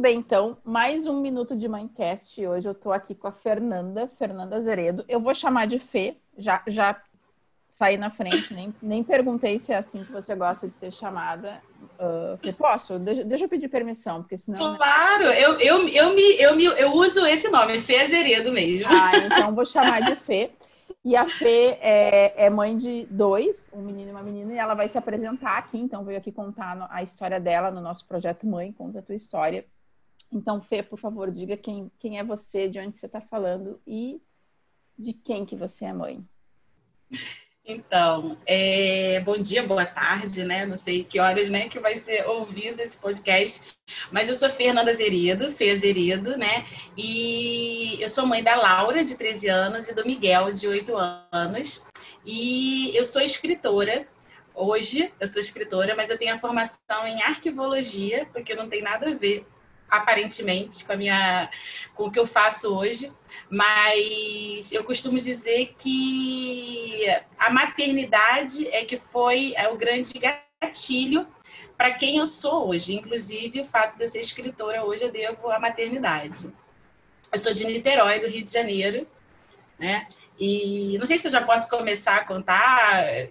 bem, então, mais um minuto de Mindcast. Hoje eu tô aqui com a Fernanda, Fernanda Zeredo. Eu vou chamar de Fê, já, já saí na frente, nem, nem perguntei se é assim que você gosta de ser chamada. Uh, falei, posso? Deixa, deixa, eu pedir permissão, porque senão. Né? Claro, eu, eu, eu, me, eu, me, eu uso esse nome, Fê Zeredo mesmo. Ah, então vou chamar de Fê. E a Fê é, é, mãe de dois, um menino e uma menina, e ela vai se apresentar aqui, então veio aqui contar a história dela no nosso projeto Mãe, conta a tua história. Então, Fê, por favor, diga quem, quem é você, de onde você está falando e de quem que você é mãe. Então, é, bom dia, boa tarde, né? Não sei que horas, né, que vai ser ouvido esse podcast, mas eu sou Fernanda Zeredo, Fê Zeredo, né? E eu sou mãe da Laura, de 13 anos, e do Miguel, de 8 anos. E eu sou escritora. Hoje eu sou escritora, mas eu tenho a formação em arquivologia, porque não tem nada a ver aparentemente com a minha com o que eu faço hoje, mas eu costumo dizer que a maternidade é que foi é o grande gatilho para quem eu sou hoje, inclusive o fato de eu ser escritora hoje eu devo à maternidade. Eu sou de Niterói, do Rio de Janeiro, né? E não sei se eu já posso começar a contar.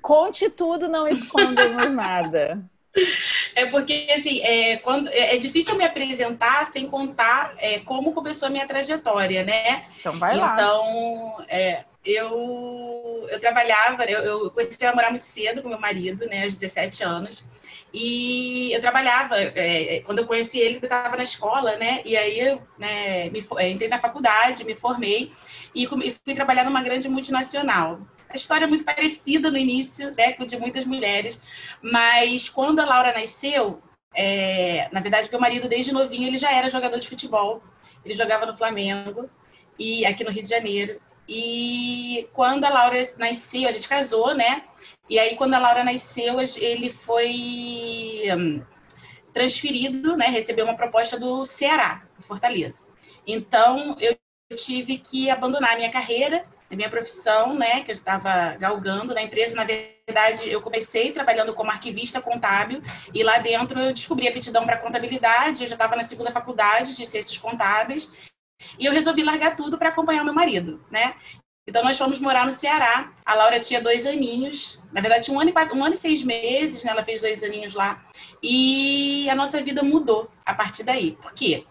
Conte tudo, não escondemos nada. É porque, assim, é, quando, é, é, difícil me apresentar sem contar é, como começou a minha trajetória, né? Então, vai lá. Então, é, eu, eu trabalhava, eu, eu comecei a morar muito cedo com meu marido, né, aos 17 anos. E eu trabalhava, é, é, quando eu conheci ele, eu estava na escola, né? E aí eu né, me, entrei na faculdade, me formei e fui trabalhar numa grande multinacional a história é muito parecida no início, né, com de muitas mulheres, mas quando a Laura nasceu, é, na verdade, meu marido desde novinho ele já era jogador de futebol, ele jogava no Flamengo e aqui no Rio de Janeiro. E quando a Laura nasceu, a gente casou, né? E aí quando a Laura nasceu, ele foi hum, transferido, né? Recebeu uma proposta do Ceará, Fortaleza. Então eu tive que abandonar a minha carreira a minha profissão, né, que eu estava galgando na empresa. Na verdade, eu comecei trabalhando como arquivista contábil e lá dentro eu descobri a aptidão para contabilidade. Eu já estava na segunda faculdade de ciências contábeis e eu resolvi largar tudo para acompanhar meu marido, né? Então nós fomos morar no Ceará. A Laura tinha dois aninhos, na verdade um ano e, quatro, um ano e seis meses, né? Ela fez dois aninhos lá e a nossa vida mudou a partir daí. Por quê?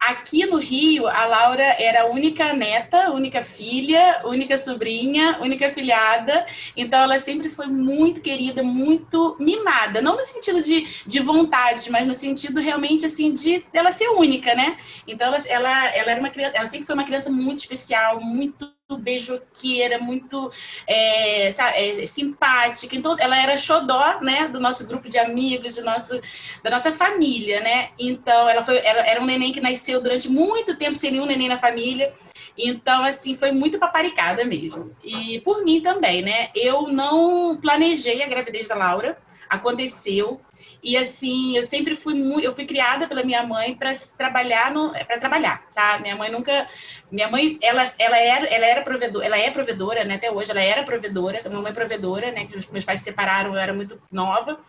Aqui no Rio, a Laura era a única neta, única filha, única sobrinha, única filhada. Então, ela sempre foi muito querida, muito mimada. Não no sentido de, de vontade, mas no sentido realmente, assim, de ela ser única, né? Então, ela, ela, ela, era uma criança, ela sempre foi uma criança muito especial, muito beijoqueira, muito é, sabe, é, simpática. Então, ela era xodó, né, do nosso grupo de amigos, do nosso, da nossa família, né? Então, ela foi, era, um neném que nasceu durante muito tempo sem nenhum neném na família. Então, assim, foi muito paparicada mesmo. E por mim também, né? Eu não planejei a gravidez da Laura, aconteceu. E assim, eu sempre fui eu fui criada pela minha mãe para trabalhar para trabalhar, sabe? Minha mãe nunca, minha mãe, ela, ela era, ela era provedora, ela é provedora, né? Até hoje ela era provedora, minha mãe é provedora, né? Que os meus pais se separaram, eu era muito nova.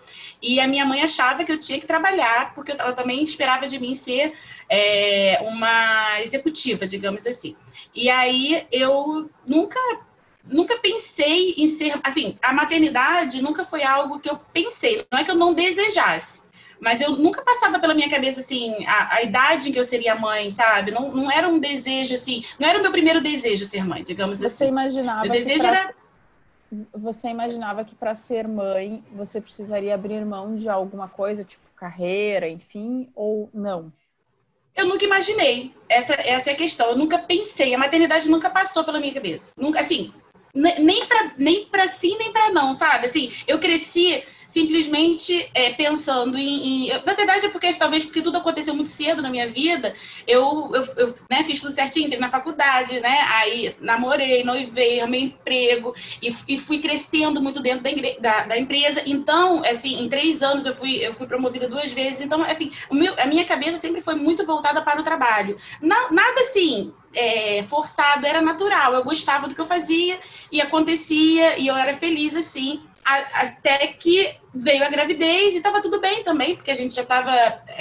E a minha mãe achava que eu tinha que trabalhar, porque ela também esperava de mim ser é, uma executiva, digamos assim. E aí eu nunca nunca pensei em ser. Assim, a maternidade nunca foi algo que eu pensei. Não é que eu não desejasse. Mas eu nunca passava pela minha cabeça, assim, a, a idade em que eu seria mãe, sabe? Não, não era um desejo, assim. Não era o meu primeiro desejo ser mãe, digamos você assim. Você imaginava. Meu desejo era. Você imaginava que para ser mãe você precisaria abrir mão de alguma coisa, tipo carreira, enfim, ou não? Eu nunca imaginei. Essa, essa é a questão. Eu nunca pensei. A maternidade nunca passou pela minha cabeça. Nunca, assim, nem para nem para sim nem para não, sabe? Assim, eu cresci simplesmente é, pensando em, em, Na verdade, é porque talvez porque tudo aconteceu muito cedo na minha vida, eu, eu, eu né, fiz tudo certinho, entrei na faculdade, né? Aí namorei, noivei, arrumei emprego e, e fui crescendo muito dentro da, da, da, empresa. Então, assim, em três anos eu fui, eu fui promovida duas vezes. Então, assim, meu, a minha cabeça sempre foi muito voltada para o trabalho. Na, nada assim. É, forçado, era natural. Eu gostava do que eu fazia e acontecia e eu era feliz assim. Até que veio a gravidez e estava tudo bem também, porque a gente já estava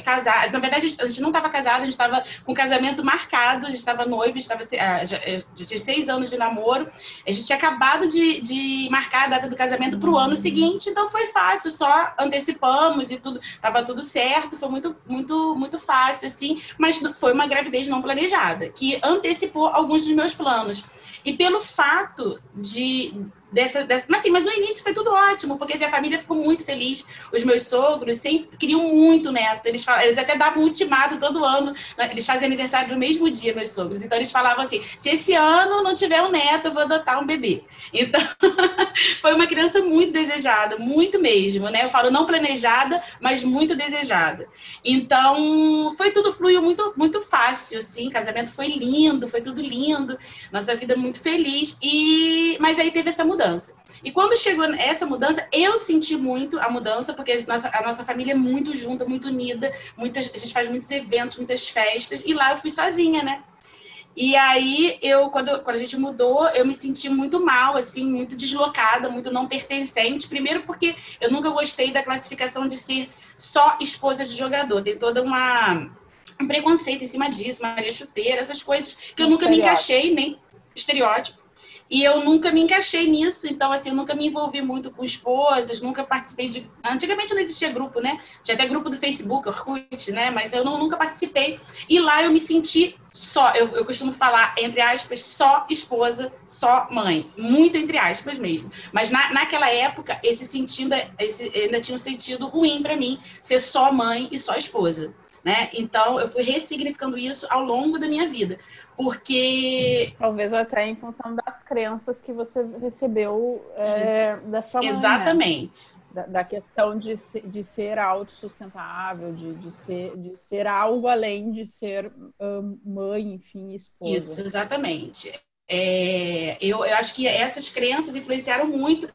casada. Na verdade, a gente não estava casada, a gente estava com casamento marcado, a gente estava noiva, a gente tava, ah, já, já tinha seis anos de namoro. A gente tinha acabado de, de marcar a data do casamento para o ano seguinte, então foi fácil, só antecipamos e tudo, estava tudo certo, foi muito, muito, muito fácil, assim, mas foi uma gravidez não planejada, que antecipou alguns dos meus planos. E pelo fato de dessa, dessa, mas assim, mas no início foi tudo ótimo, porque assim, a família ficou muito feliz. Os meus sogros sempre queriam muito neto. Eles, eles até davam um ultimato todo ano. Né? Eles fazem aniversário no mesmo dia, meus sogros. Então eles falavam assim: se esse ano não tiver um neto, eu vou adotar um bebê. Então foi uma criança muito desejada, muito mesmo, né? Eu falo não planejada, mas muito desejada. Então foi tudo fluiu muito muito fácil, assim. O casamento foi lindo, foi tudo lindo. Nossa vida muito feliz. E mas aí teve essa mudança mudança. E quando chegou essa mudança, eu senti muito a mudança, porque a nossa, a nossa família é muito junta, muito unida, muitas, a gente faz muitos eventos, muitas festas, e lá eu fui sozinha, né? E aí, eu, quando, quando a gente mudou, eu me senti muito mal, assim, muito deslocada, muito não pertencente. Primeiro porque eu nunca gostei da classificação de ser só esposa de jogador. Tem toda uma um preconceito em cima disso, Maria Chuteira, essas coisas que eu um nunca me encaixei, nem estereótipo. E eu nunca me encaixei nisso, então, assim, eu nunca me envolvi muito com esposas, nunca participei de. Antigamente não existia grupo, né? Tinha até grupo do Facebook, Orkut, né? Mas eu não, nunca participei. E lá eu me senti só, eu, eu costumo falar, entre aspas, só esposa, só mãe. Muito entre aspas mesmo. Mas na, naquela época, esse sentido, esse, ainda tinha um sentido ruim para mim, ser só mãe e só esposa. Né? Então, eu fui ressignificando isso ao longo da minha vida, porque... Talvez até em função das crenças que você recebeu é, da sua mãe, né? Exatamente. Né? Da, da, questão de, de ser autossustentável, de, de, ser, de ser algo além de ser mãe, enfim, esposa. Isso, exatamente. É, eu, eu acho que essas crenças influenciaram muito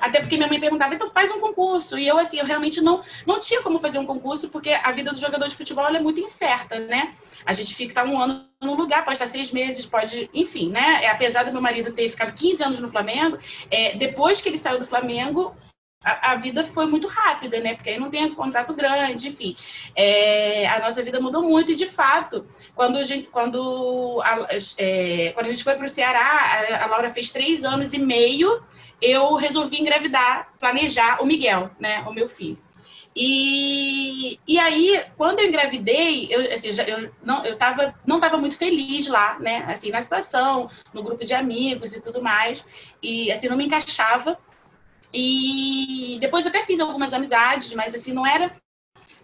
até porque minha mãe perguntava, então faz um concurso. E eu, assim, eu realmente não, não tinha como fazer um concurso, porque a vida do jogador de futebol é muito incerta, né? A gente fica tá um ano no lugar, pode estar seis meses, pode, enfim, né? É, apesar do meu marido ter ficado 15 anos no Flamengo, é, depois que ele saiu do Flamengo, a, a, vida foi muito rápida, né? Porque aí não tem um contrato grande, enfim. É, a nossa vida mudou muito e, de fato, quando a gente, quando a, é, quando a gente foi para o Ceará, a, a Laura fez três anos e meio eu resolvi engravidar, planejar o Miguel, né, o meu filho. E, e aí, quando eu engravidei, eu, assim, eu não eu tava, não estava muito feliz lá, né? Assim, na situação, no grupo de amigos e tudo mais. E assim, não me encaixava. E depois eu até fiz algumas amizades, mas assim, não era.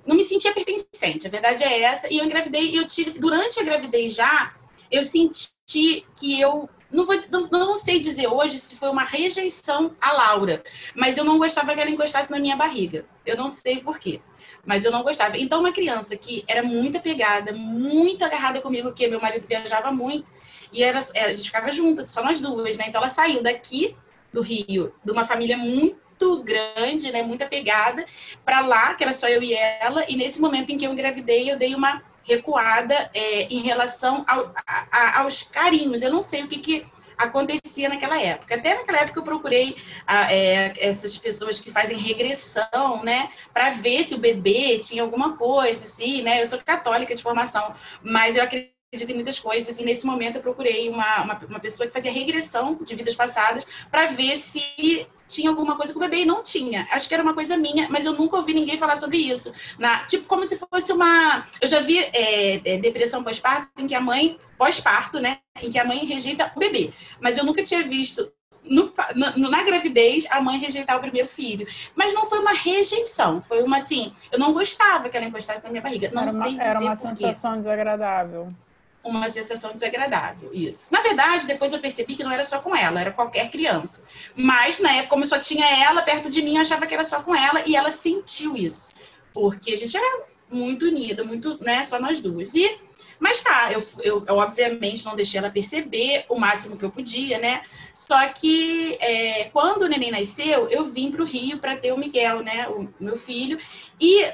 Não me sentia pertencente, a verdade é essa. E eu engravidei, e eu tive. Durante a gravidez já, eu senti que eu não, vou, não, não, sei dizer hoje se foi uma rejeição à Laura, mas eu não gostava que ela encostasse na minha barriga. Eu não sei por quê, mas eu não gostava. Então, uma criança que era muito apegada, muito agarrada comigo, que meu marido viajava muito, e era, a gente ficava junto, só nós duas, né? Então, ela saiu daqui do Rio, de uma família muito grande, né, muito apegada, para lá, que era só eu e ela, e nesse momento em que eu engravidei, eu dei uma recuada é, em relação ao, a, aos carinhos. Eu não sei o que, que acontecia naquela época. Até naquela época eu procurei a, é, essas pessoas que fazem regressão, né, para ver se o bebê tinha alguma coisa, assim, né. Eu sou católica de formação, mas eu acredito acredito em muitas coisas e nesse momento eu procurei uma, uma, uma pessoa que fazia regressão de vidas passadas para ver se tinha alguma coisa com o bebê não tinha. Acho que era uma coisa minha, mas eu nunca ouvi ninguém falar sobre isso. Na, tipo, como se fosse uma. Eu já vi é, é, depressão pós-parto em que a mãe, pós-parto, né? Em que a mãe rejeita o bebê. Mas eu nunca tinha visto no, na, na, gravidez, a mãe rejeitar o primeiro filho. Mas não foi uma rejeição, foi uma assim, eu não gostava que ela encostasse na minha barriga. Não era sei uma, Era uma sensação desagradável uma sensação desagradável. Isso. Na verdade, depois eu percebi que não era só com ela, era qualquer criança. Mas na época, como eu só tinha ela perto de mim, eu achava que era só com ela e ela sentiu isso. Porque a gente era muito unida, muito, né, só nós duas. E mas tá, eu, eu, eu, obviamente não deixei ela perceber o máximo que eu podia, né? Só que é, quando o neném nasceu, eu vim para o Rio para ter o Miguel, né? O meu filho. E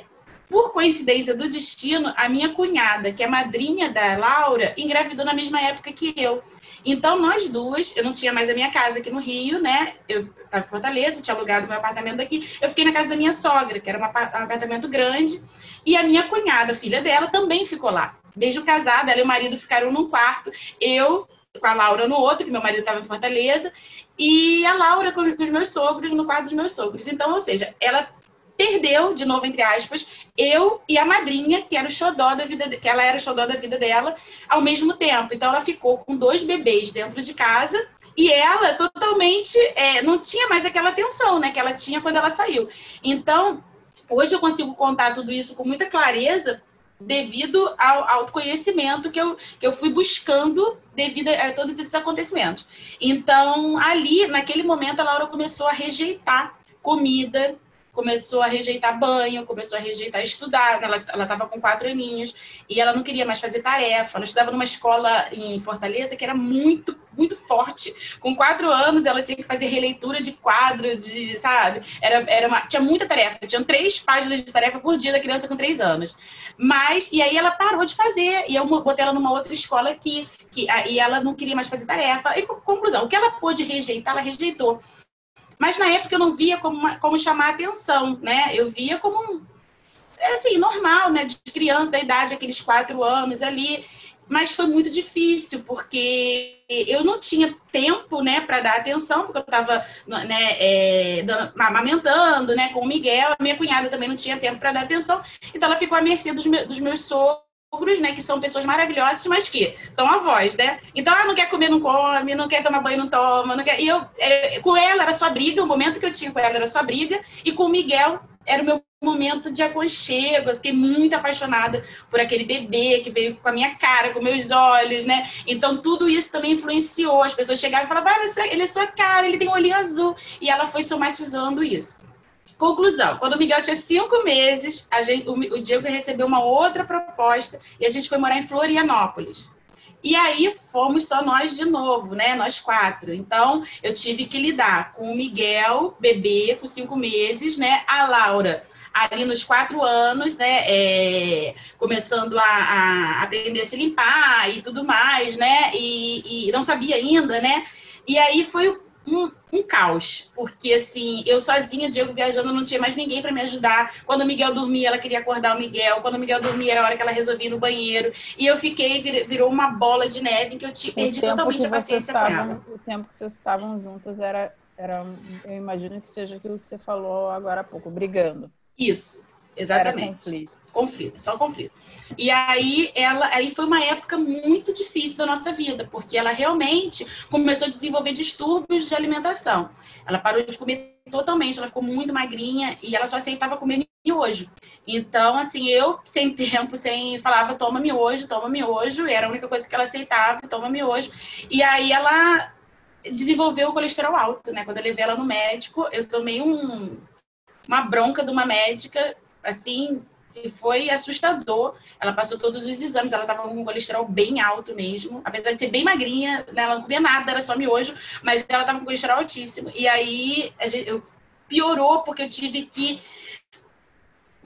por coincidência do destino, a minha cunhada, que é madrinha da Laura, engravidou na mesma época que eu. Então, nós duas, eu não tinha mais a minha casa aqui no Rio, né? Eu estava em Fortaleza, tinha alugado meu apartamento aqui. Eu fiquei na casa da minha sogra, que era um apartamento grande. E a minha cunhada, filha dela, também ficou lá. Beijo casada, ela e o marido ficaram num quarto. Eu com a Laura no outro, que meu marido estava em Fortaleza, e a Laura com, os meus sogros no quarto dos meus sogros. Então, ou seja, ela perdeu, de novo, entre aspas, eu e a madrinha, que era o xodó da vida, que ela era o xodó da vida dela, ao mesmo tempo. Então ela ficou com dois bebês dentro de casa e ela totalmente é, não tinha mais aquela atenção, né, que ela tinha quando ela saiu. Então, hoje eu consigo contar tudo isso com muita clareza devido ao autoconhecimento que eu, que eu fui buscando devido a, a todos esses acontecimentos. Então, ali, naquele momento, a Laura começou a rejeitar comida, começou a rejeitar banho, começou a rejeitar estudar. Ela estava com quatro aninhos e ela não queria mais fazer tarefa. Ela estudava numa escola em Fortaleza que era muito, muito forte. Com quatro anos, ela tinha que fazer releitura de quadro, de, sabe? Era, era uma, tinha muita tarefa. Tinham três páginas de tarefa por dia da criança com três anos. Mas, e aí ela parou de fazer. E eu botei ela numa outra escola aqui, que, e ela não queria mais fazer tarefa. E, conclusão, o que ela pôde rejeitar, ela rejeitou. Mas na época eu não via como, uma, como chamar atenção, né? Eu via como, assim, normal, né? De criança, da idade, aqueles quatro anos ali. Mas foi muito difícil, porque eu não tinha tempo, né, para dar atenção, porque eu estava né, é, amamentando, né, com o Miguel. A minha cunhada também não tinha tempo para dar atenção. Então ela ficou à mercê dos, meus, dos meus sogros né, que são pessoas maravilhosas, mas que são avós, né? Então, ah, não quer comer, não come, não quer tomar banho, não toma, não quer... E eu, é, com ela era só briga, o momento que eu tinha com ela era só briga, e com o Miguel era o meu momento de aconchego. Eu fiquei muito apaixonada por aquele bebê que veio com a minha cara, com meus olhos, né? Então, tudo isso também influenciou. As pessoas chegavam e falavam, ah, ele é sua cara, ele tem um olhinho azul. E ela foi somatizando isso. Conclusão: quando o Miguel tinha cinco meses, gente, o, o Diego recebeu uma outra proposta e a gente foi morar em Florianópolis. E aí fomos só nós de novo, né? Nós quatro. Então eu tive que lidar com o Miguel, bebê, com cinco meses, né? A Laura, ali nos quatro anos, né? É, começando a, a, aprender a se limpar e tudo mais, né? E, e não sabia ainda, né? E aí foi um, um, caos, porque assim, eu sozinha, Diego viajando, não tinha mais ninguém para me ajudar. Quando o Miguel dormia, ela queria acordar o Miguel. Quando o Miguel dormia, era a hora que ela resolvia ir no banheiro. E eu fiquei, virou uma bola de neve em que eu te, perdi totalmente a paciência com ela. O tempo que vocês estavam juntas era, era, eu imagino que seja aquilo que você falou agora há pouco, brigando. Isso, exatamente. Era conflito conflito, só conflito. E aí ela aí foi uma época muito difícil da nossa vida, porque ela realmente começou a desenvolver distúrbios de alimentação. Ela parou de comer totalmente, ela ficou muito magrinha e ela só aceitava comer miojo. Então, assim, eu sem tempo, sem falava toma miojo, toma miojo, era a única coisa que ela aceitava, toma miojo. E aí ela desenvolveu o colesterol alto, né? Quando eu levei ela no médico, eu tomei um uma bronca de uma médica assim que foi assustador. Ela passou todos os exames, ela estava com um colesterol bem alto mesmo, apesar de ser bem magrinha, né, ela não comia nada, era só miojo, mas ela estava com colesterol altíssimo. E aí gente, eu, piorou porque eu tive que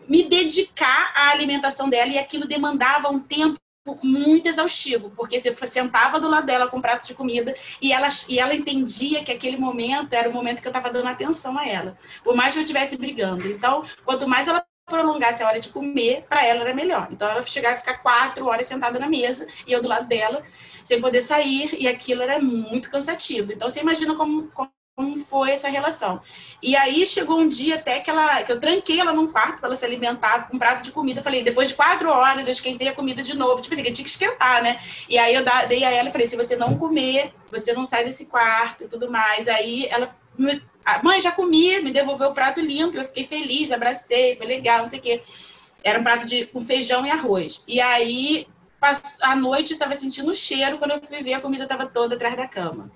me dedicar à alimentação dela e aquilo demandava um tempo muito exaustivo, porque você sentava do lado dela com um prato de comida e ela, e ela entendia que aquele momento era o momento que eu estava dando atenção a ela, por mais que eu estivesse brigando. Então, quanto mais ela prolongasse a hora de comer, para ela era melhor. Então ela chegava a ficar quatro horas sentada na mesa e eu do lado dela, sem poder sair, e aquilo era muito cansativo. Então você imagina como, como foi essa relação. E aí chegou um dia até que, ela, que eu tranquei ela num quarto para ela se alimentar com um prato de comida. Falei, depois de quatro horas eu esquentei a comida de novo. Tipo assim, que tinha que esquentar, né? E aí eu dei a ela e falei, se você não comer, você não sai desse quarto e tudo mais. Aí ela mãe, já comi, me devolveu o prato limpo, eu fiquei feliz, abracei, foi legal, não sei o quê. Era um prato de, com feijão e arroz. E aí, à noite, estava sentindo o cheiro, quando eu fui ver, a comida estava toda atrás da cama.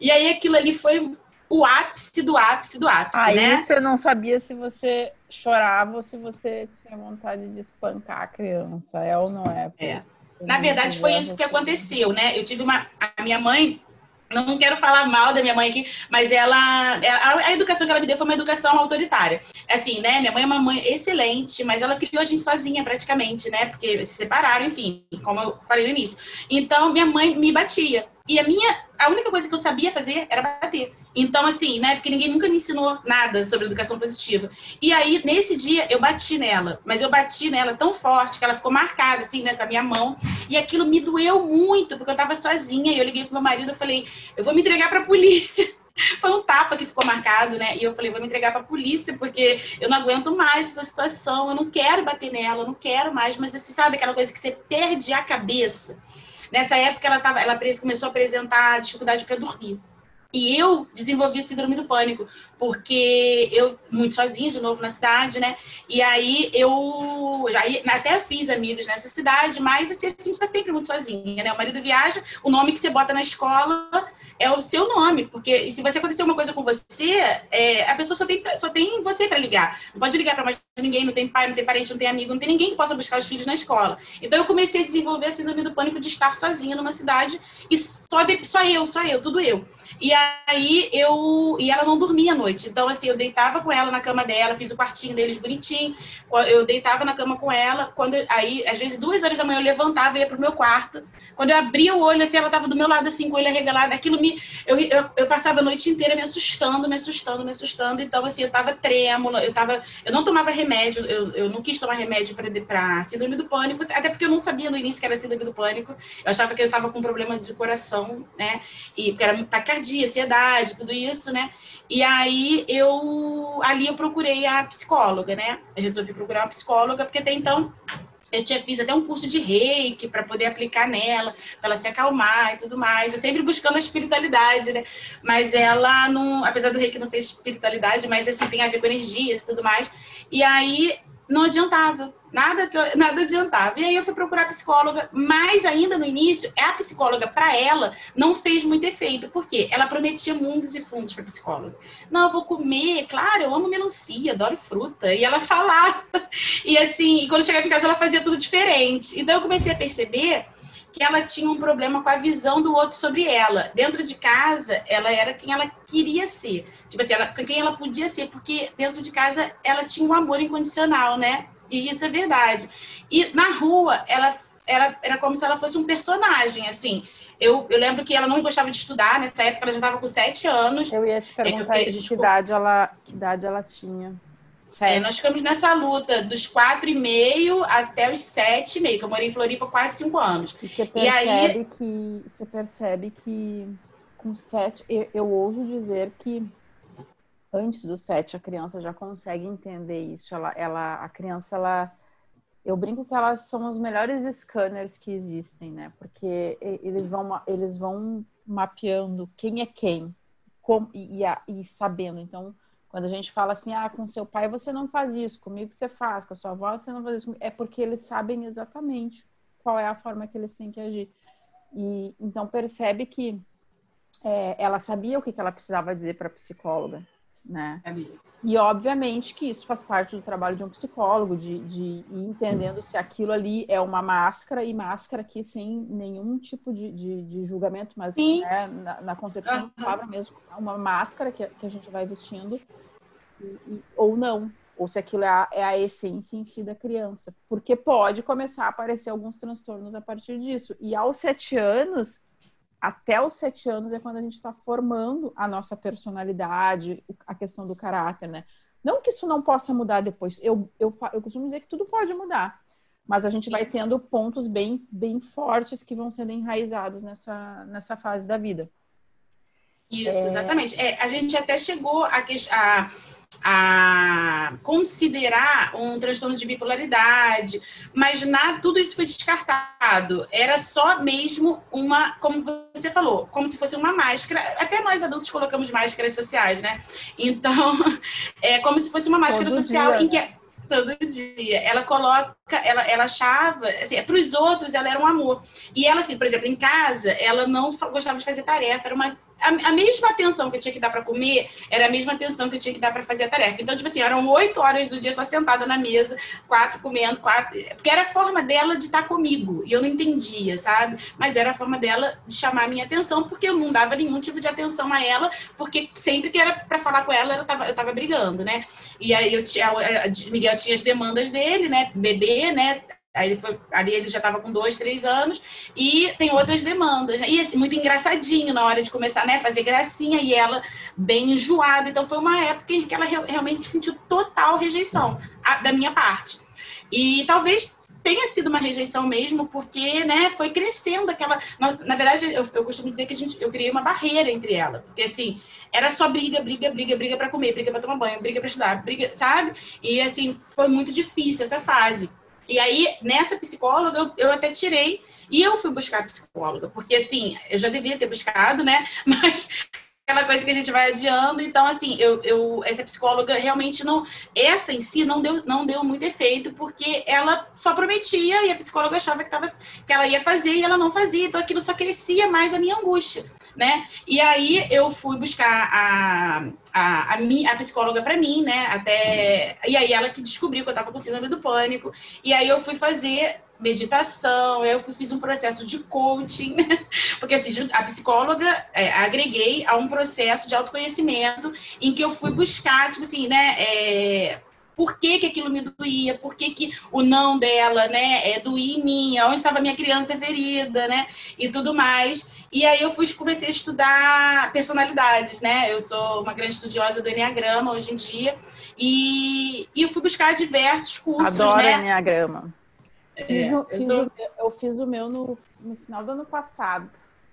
E aí, aquilo ali foi o ápice do ápice do ápice, aí né? você não sabia se você chorava ou se você tinha vontade de espancar a criança, é ou não é? É. Na verdade, foi isso que aconteceu, né? Eu tive uma... A minha mãe não quero falar mal da minha mãe aqui, mas ela, ela, a educação que ela me deu foi uma educação autoritária. Assim, né? Minha mãe é uma mãe excelente, mas ela criou a gente sozinha praticamente, né? Porque se separaram, enfim, como eu falei no início. Então, minha mãe me batia. E a minha, a única coisa que eu sabia fazer era bater. Então, assim, né? Porque ninguém nunca me ensinou nada sobre educação positiva. E aí, nesse dia, eu bati nela. Mas eu bati nela tão forte que ela ficou marcada, assim, né, com a minha mão. E aquilo me doeu muito, porque eu tava sozinha. E eu liguei pro meu marido e falei, eu vou me entregar pra polícia. Foi um tapa que ficou marcado, né? E eu falei, vou me entregar pra polícia, porque eu não aguento mais essa situação. Eu não quero bater nela, eu não quero mais. Mas, você sabe aquela coisa que você perde a cabeça. Nessa época, ela, tava, ela começou a apresentar dificuldade para dormir. E eu desenvolvi síndrome do pânico, porque eu, muito sozinha, de novo na cidade, né? E aí eu já até fiz amigos nessa cidade, mas assim, a gente está sempre muito sozinha, né? O marido viaja, o nome que você bota na escola é o seu nome, porque se você acontecer uma coisa com você, é, a pessoa só tem, só tem você para ligar. Não pode ligar para mais ninguém, não tem pai, não tem parente, não tem amigo, não tem ninguém que possa buscar os filhos na escola. Então eu comecei a desenvolver a síndrome do pânico de estar sozinha numa cidade e só, de, só eu, só eu, tudo eu. E aí eu. E ela não dormia à noite. Então, assim, eu deitava com ela na cama dela, fiz o quartinho deles bonitinho. Eu deitava na cama com ela. Quando aí, às vezes, duas horas da manhã, eu levantava e ia pro meu quarto. Quando eu abria o olho, assim, ela tava do meu lado, assim, com o olho arregalado. Aquilo me. Eu, eu, eu passava a noite inteira me assustando, me assustando, me assustando. Então, assim, eu tava trêmula, eu tava. Eu não tomava remédio, eu, eu não quis tomar remédio pra síndrome do pânico, até porque eu não sabia no início que era síndrome do pânico. Eu achava que eu tava com problema de coração, né? E porque era taquicardia, ansiedade, tudo isso, né? E aí eu ali eu procurei a psicóloga, né? Eu resolvi procurar uma psicóloga, porque até então eu tinha, fiz até um curso de reiki para poder aplicar nela, para ela se acalmar e tudo mais. Eu sempre buscando a espiritualidade, né? Mas ela não, apesar do reiki não ser espiritualidade, mas assim tem a ver com energias e tudo mais. E aí não adiantava. Nada nada adiantava. E aí eu fui procurar psicóloga, mas ainda no início, a psicóloga, para ela, não fez muito efeito. Por quê? Ela prometia mundos e fundos para psicóloga. Não, eu vou comer, claro, eu amo melancia, adoro fruta. E ela falava. E assim, quando chegava em casa, ela fazia tudo diferente. Então eu comecei a perceber que ela tinha um problema com a visão do outro sobre ela. Dentro de casa, ela era quem ela queria ser. Tipo assim, ela, quem ela podia ser, porque dentro de casa ela tinha um amor incondicional, né? E isso é verdade. E na rua, ela era, era como se ela fosse um personagem, assim. Eu, eu lembro que ela não gostava de estudar, nessa época ela já estava com sete anos. Eu ia te perguntar é que, que, idade ela, que idade ela tinha. É, nós ficamos nessa luta dos quatro e meio até os sete e meio, que eu morei em Floripa quase cinco anos. E você percebe, e aí... que, você percebe que com sete, eu, eu ouso dizer que antes do sete a criança já consegue entender isso. Ela, ela, a criança, ela, eu brinco que elas são os melhores scanners que existem, né? Porque eles vão, eles vão mapeando quem é quem, como, e, e, e sabendo. Então, quando a gente fala assim, ah, com seu pai você não faz isso, comigo você faz, com a sua avó você não faz isso, é porque eles sabem exatamente qual é a forma que eles têm que agir. E então percebe que é, ela sabia o que, que ela precisava dizer para a psicóloga, né? E obviamente que isso faz parte do trabalho de um psicólogo, de, de ir entendendo se aquilo ali é uma máscara, e máscara aqui sem nenhum tipo de, de, de julgamento, mas né, na, na, concepção uhum. da palavra mesmo, uma máscara que, que a gente vai vestindo, e, e, ou não, ou se aquilo é a, é a essência em si da criança, porque pode começar a aparecer alguns transtornos a partir disso. E aos sete anos, até os sete anos é quando a gente está formando a nossa personalidade, a questão do caráter, né? Não que isso não possa mudar depois. Eu, eu, eu costumo dizer que tudo pode mudar. Mas a gente vai tendo pontos bem, bem fortes que vão sendo enraizados nessa, nessa fase da vida. Isso, é... exatamente. É, a gente até chegou a, a a considerar um transtorno de bipolaridade, mas nada, tudo isso foi descartado. Era só mesmo uma, como você falou, como se fosse uma máscara. Até nós adultos colocamos máscaras sociais, né? Então, é como se fosse uma máscara Todo social dia. em que todo dia. Ela coloca, ela, ela achava, assim, para os outros ela era um amor. E ela, assim, por exemplo, em casa, ela não gostava de fazer tarefa, era uma a, a, mesma atenção que eu tinha que dar para comer era a mesma atenção que eu tinha que dar para fazer a tarefa. Então, tipo assim, eram oito horas do dia só sentada na mesa, quatro comendo, quatro. Porque era a forma dela de estar comigo. E eu não entendia, sabe? Mas era a forma dela de chamar a minha atenção, porque eu não dava nenhum tipo de atenção a ela, porque sempre que era para falar com ela, eu tava, eu tava brigando, né? E aí eu tinha, Miguel tinha as demandas dele, né? Bebê, né? Aí ele foi, ali ele já estava com dois, três anos, e tem outras demandas. Né? E assim, muito engraçadinho na hora de começar, né? Fazer gracinha, e ela bem enjoada. Então foi uma época em que ela realmente sentiu total rejeição a, da minha parte. E talvez tenha sido uma rejeição mesmo, porque né, foi crescendo aquela. Na, na verdade, eu, eu, costumo dizer que a gente, eu criei uma barreira entre ela, porque assim, era só briga, briga, briga, briga para comer, briga para tomar banho, briga para estudar, briga, sabe? E assim, foi muito difícil essa fase. E aí, nessa psicóloga, eu, até tirei e eu fui buscar psicóloga, porque assim, eu já devia ter buscado, né? Mas aquela coisa que a gente vai adiando. Então, assim, eu, eu, essa psicóloga realmente não. Essa em si não deu, não deu muito efeito, porque ela só prometia e a psicóloga achava que, tava, que ela ia fazer e ela não fazia. Então, aquilo só crescia mais a minha angústia, né? E aí eu fui buscar a, a, a, a psicóloga para mim, né? Até. E aí ela que descobriu que eu tava com síndrome do pânico. E aí eu fui fazer meditação, eu fiz um processo de coaching, porque assim, a psicóloga é, agreguei a um processo de autoconhecimento em que eu fui buscar, tipo assim, né, é, por que, que aquilo me doía, por que, que o não dela, né, é, doía em mim, onde estava minha criança ferida, né, e tudo mais. E aí eu fui, comecei a estudar personalidades, né, eu sou uma grande estudiosa do Enneagrama hoje em dia, e, e eu fui buscar diversos cursos, Adoro né. Enneagrama. Fiz, é, o, fiz eu, o, eu, fiz o meu no, no final do ano passado.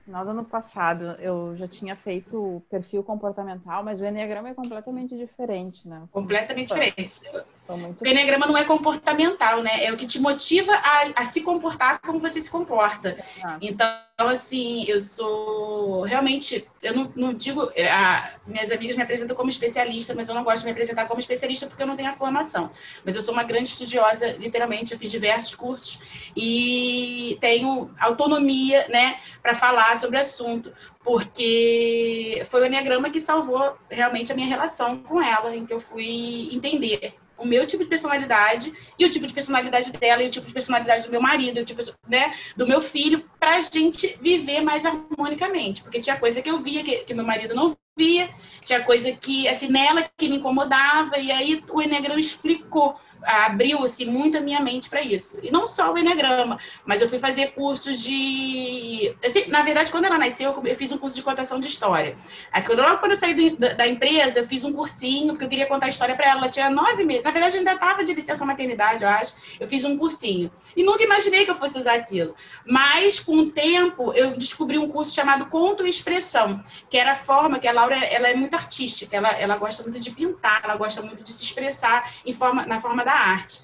No final do ano passado, eu já tinha feito o perfil comportamental, mas o Enneagrama é completamente diferente, né? completamente diferente. O Enneagrama não é comportamental, né? É o que te motiva a, a se comportar como você se comporta. Então, assim, eu sou realmente, eu não, não digo, é, a, minhas amigas me apresentam como especialista, mas eu não gosto de me apresentar como especialista porque eu não tenho a formação. Mas eu sou uma grande estudiosa, literalmente, eu fiz diversos cursos e tenho autonomia, né, para falar sobre o assunto, porque foi o Enneagrama que salvou realmente a minha relação com ela, em que eu fui entender o meu tipo de personalidade e o tipo de personalidade dela e o tipo de personalidade do meu marido, tipo, né, do meu filho, para a gente viver mais harmonicamente. Porque tinha coisa que eu via que, que meu marido não via, tinha coisa que, assim, nela que me incomodava, e aí o Enneagrama explicou abriu assim, muito a minha mente para isso. E não só o Enneagrama, mas eu fui fazer cursos de. Assim, na verdade, quando ela nasceu, eu fiz um curso de contação de história. Aí, quando, logo quando eu saí do, da, empresa, eu fiz um cursinho, porque eu queria contar a história para ela. Ela tinha nove meses. Na verdade, ainda estava de licença maternidade, eu acho. Eu fiz um cursinho. E nunca imaginei que eu fosse usar aquilo. Mas, com o tempo, eu descobri um curso chamado Conto e Expressão, que era a forma que a Laura ela é muito artística, ela, ela gosta muito de pintar, ela gosta muito de se expressar em forma, na forma da arte.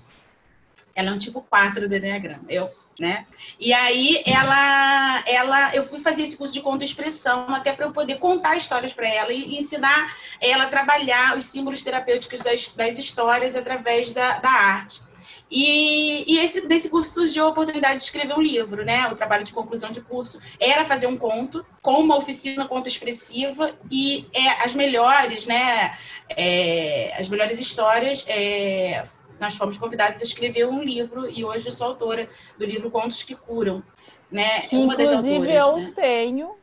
Ela é um tipo 4 do Enneagrama, eu, né? E aí ela, ela, eu fui fazer esse curso de conta expressão até para eu poder contar histórias para ela e, ensinar ela a trabalhar os símbolos terapêuticos das, das histórias através da, da arte. E, e esse, desse curso surgiu a oportunidade de escrever um livro, né? O trabalho de conclusão de curso era fazer um conto com uma oficina conto expressiva e é, as melhores, né? É, as melhores histórias é, nós fomos convidados a escrever um livro e hoje eu sou autora do livro Contos que Curam. Né? Que, Uma inclusive autoras, eu né? tenho.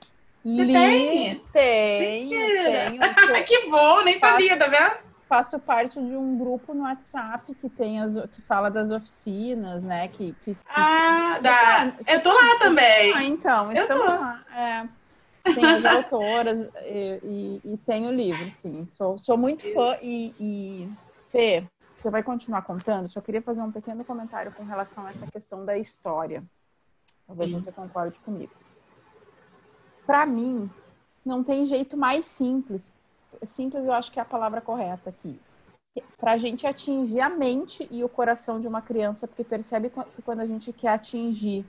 Você li, tem? Tenho. tenho que bom, nem faço, sabia, tá vendo? Faço parte de um grupo no WhatsApp que tem as, que fala das oficinas, né? Que, que, ah, dá. eu tô lá também. Ah, então, eu estamos lá. É tem as autoras e, e, e, tem o livro, sim. Sou, sou muito fã e, e Fê, você vai continuar contando? Só queria fazer um pequeno comentário com relação a essa questão da história. Talvez você concorde comigo. Para mim, não tem jeito mais simples. Simples, eu acho que é a palavra correta aqui. Para a gente atingir a mente e o coração de uma criança, porque percebe que quando a gente quer atingir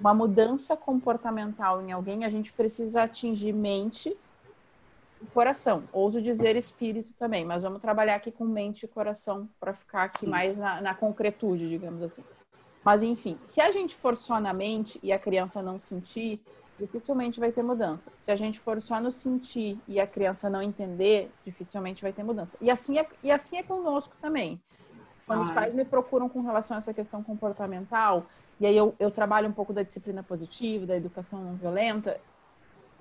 uma mudança comportamental em alguém, a gente precisa atingir mente coração. Ouso dizer espírito também, mas vamos trabalhar aqui com mente e coração para ficar aqui mais na, na concretude, digamos assim. Mas enfim, se a gente for só na mente e a criança não sentir, dificilmente vai ter mudança. Se a gente for só no sentir e a criança não entender, dificilmente vai ter mudança. E assim é, e assim é conosco também. Quando ah, os pais me procuram com relação a essa questão comportamental, e aí eu, eu trabalho um pouco da disciplina positiva, da educação não violenta,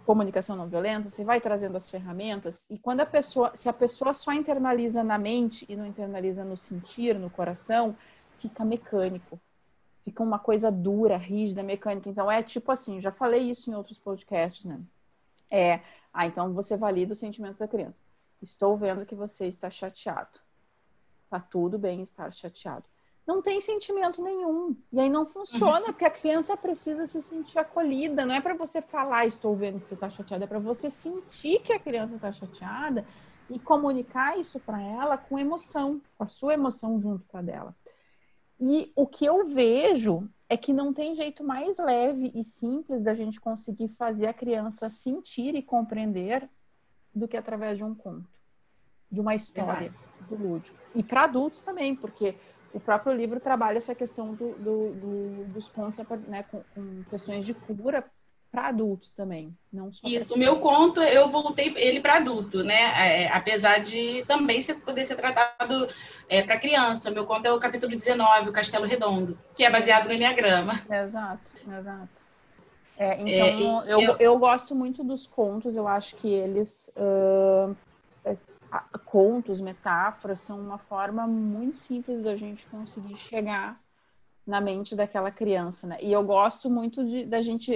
comunicação não violenta, você vai trazendo as ferramentas e quando a pessoa, se a pessoa só internaliza na mente e não internaliza no sentir, no coração, fica mecânico. Fica uma coisa dura, rígida, mecânica. Então é tipo assim, já falei isso em outros podcasts, né? É, ah, então você valida os sentimentos da criança. Estou vendo que você está chateado. Tá tudo bem estar chateado. Não tem sentimento nenhum. E aí não funciona, porque a criança precisa se sentir acolhida. Não é para você falar, estou vendo que você está chateada, é para você sentir que a criança está chateada e comunicar isso para ela com emoção, com a sua emoção junto com a dela. E o que eu vejo é que não tem jeito mais leve e simples da gente conseguir fazer a criança sentir e compreender do que através de um conto, de uma história do lúdico. E para adultos também, porque o próprio livro trabalha essa questão do, do, do, dos contos né, com, com questões de cura para adultos também, não só Isso, o meu conto eu voltei ele para adulto, né? É, apesar de também ser, poder ser tratado é, para criança. O meu conto é o capítulo 19, o Castelo Redondo, que é baseado no Enneagrama. Exato, exato. É, então, é, eu, eu, eu, gosto muito dos contos, eu acho que eles. Uh, contos, metáforas, são uma forma muito simples da gente conseguir chegar na mente daquela criança, né? E eu gosto muito de, da gente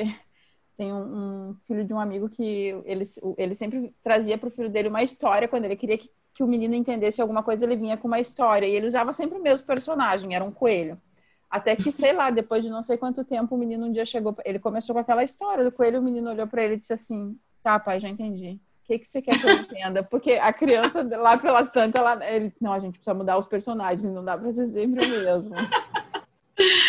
tem um, um, filho de um amigo que ele, ele sempre trazia para o filho dele uma história quando ele queria que, que o menino entendesse alguma coisa, ele vinha com uma história. E ele usava sempre o mesmo personagem, era um coelho. Até que, sei lá, depois de não sei quanto tempo, o menino um dia chegou, ele começou com aquela história do coelho, o menino olhou para ele e disse assim: Tá, pai, já entendi. O que, que você quer que eu entenda? Porque a criança, lá pelas tantas, ela, ele disse: Não, a gente precisa mudar os personagens, não dá para ser sempre o mesmo.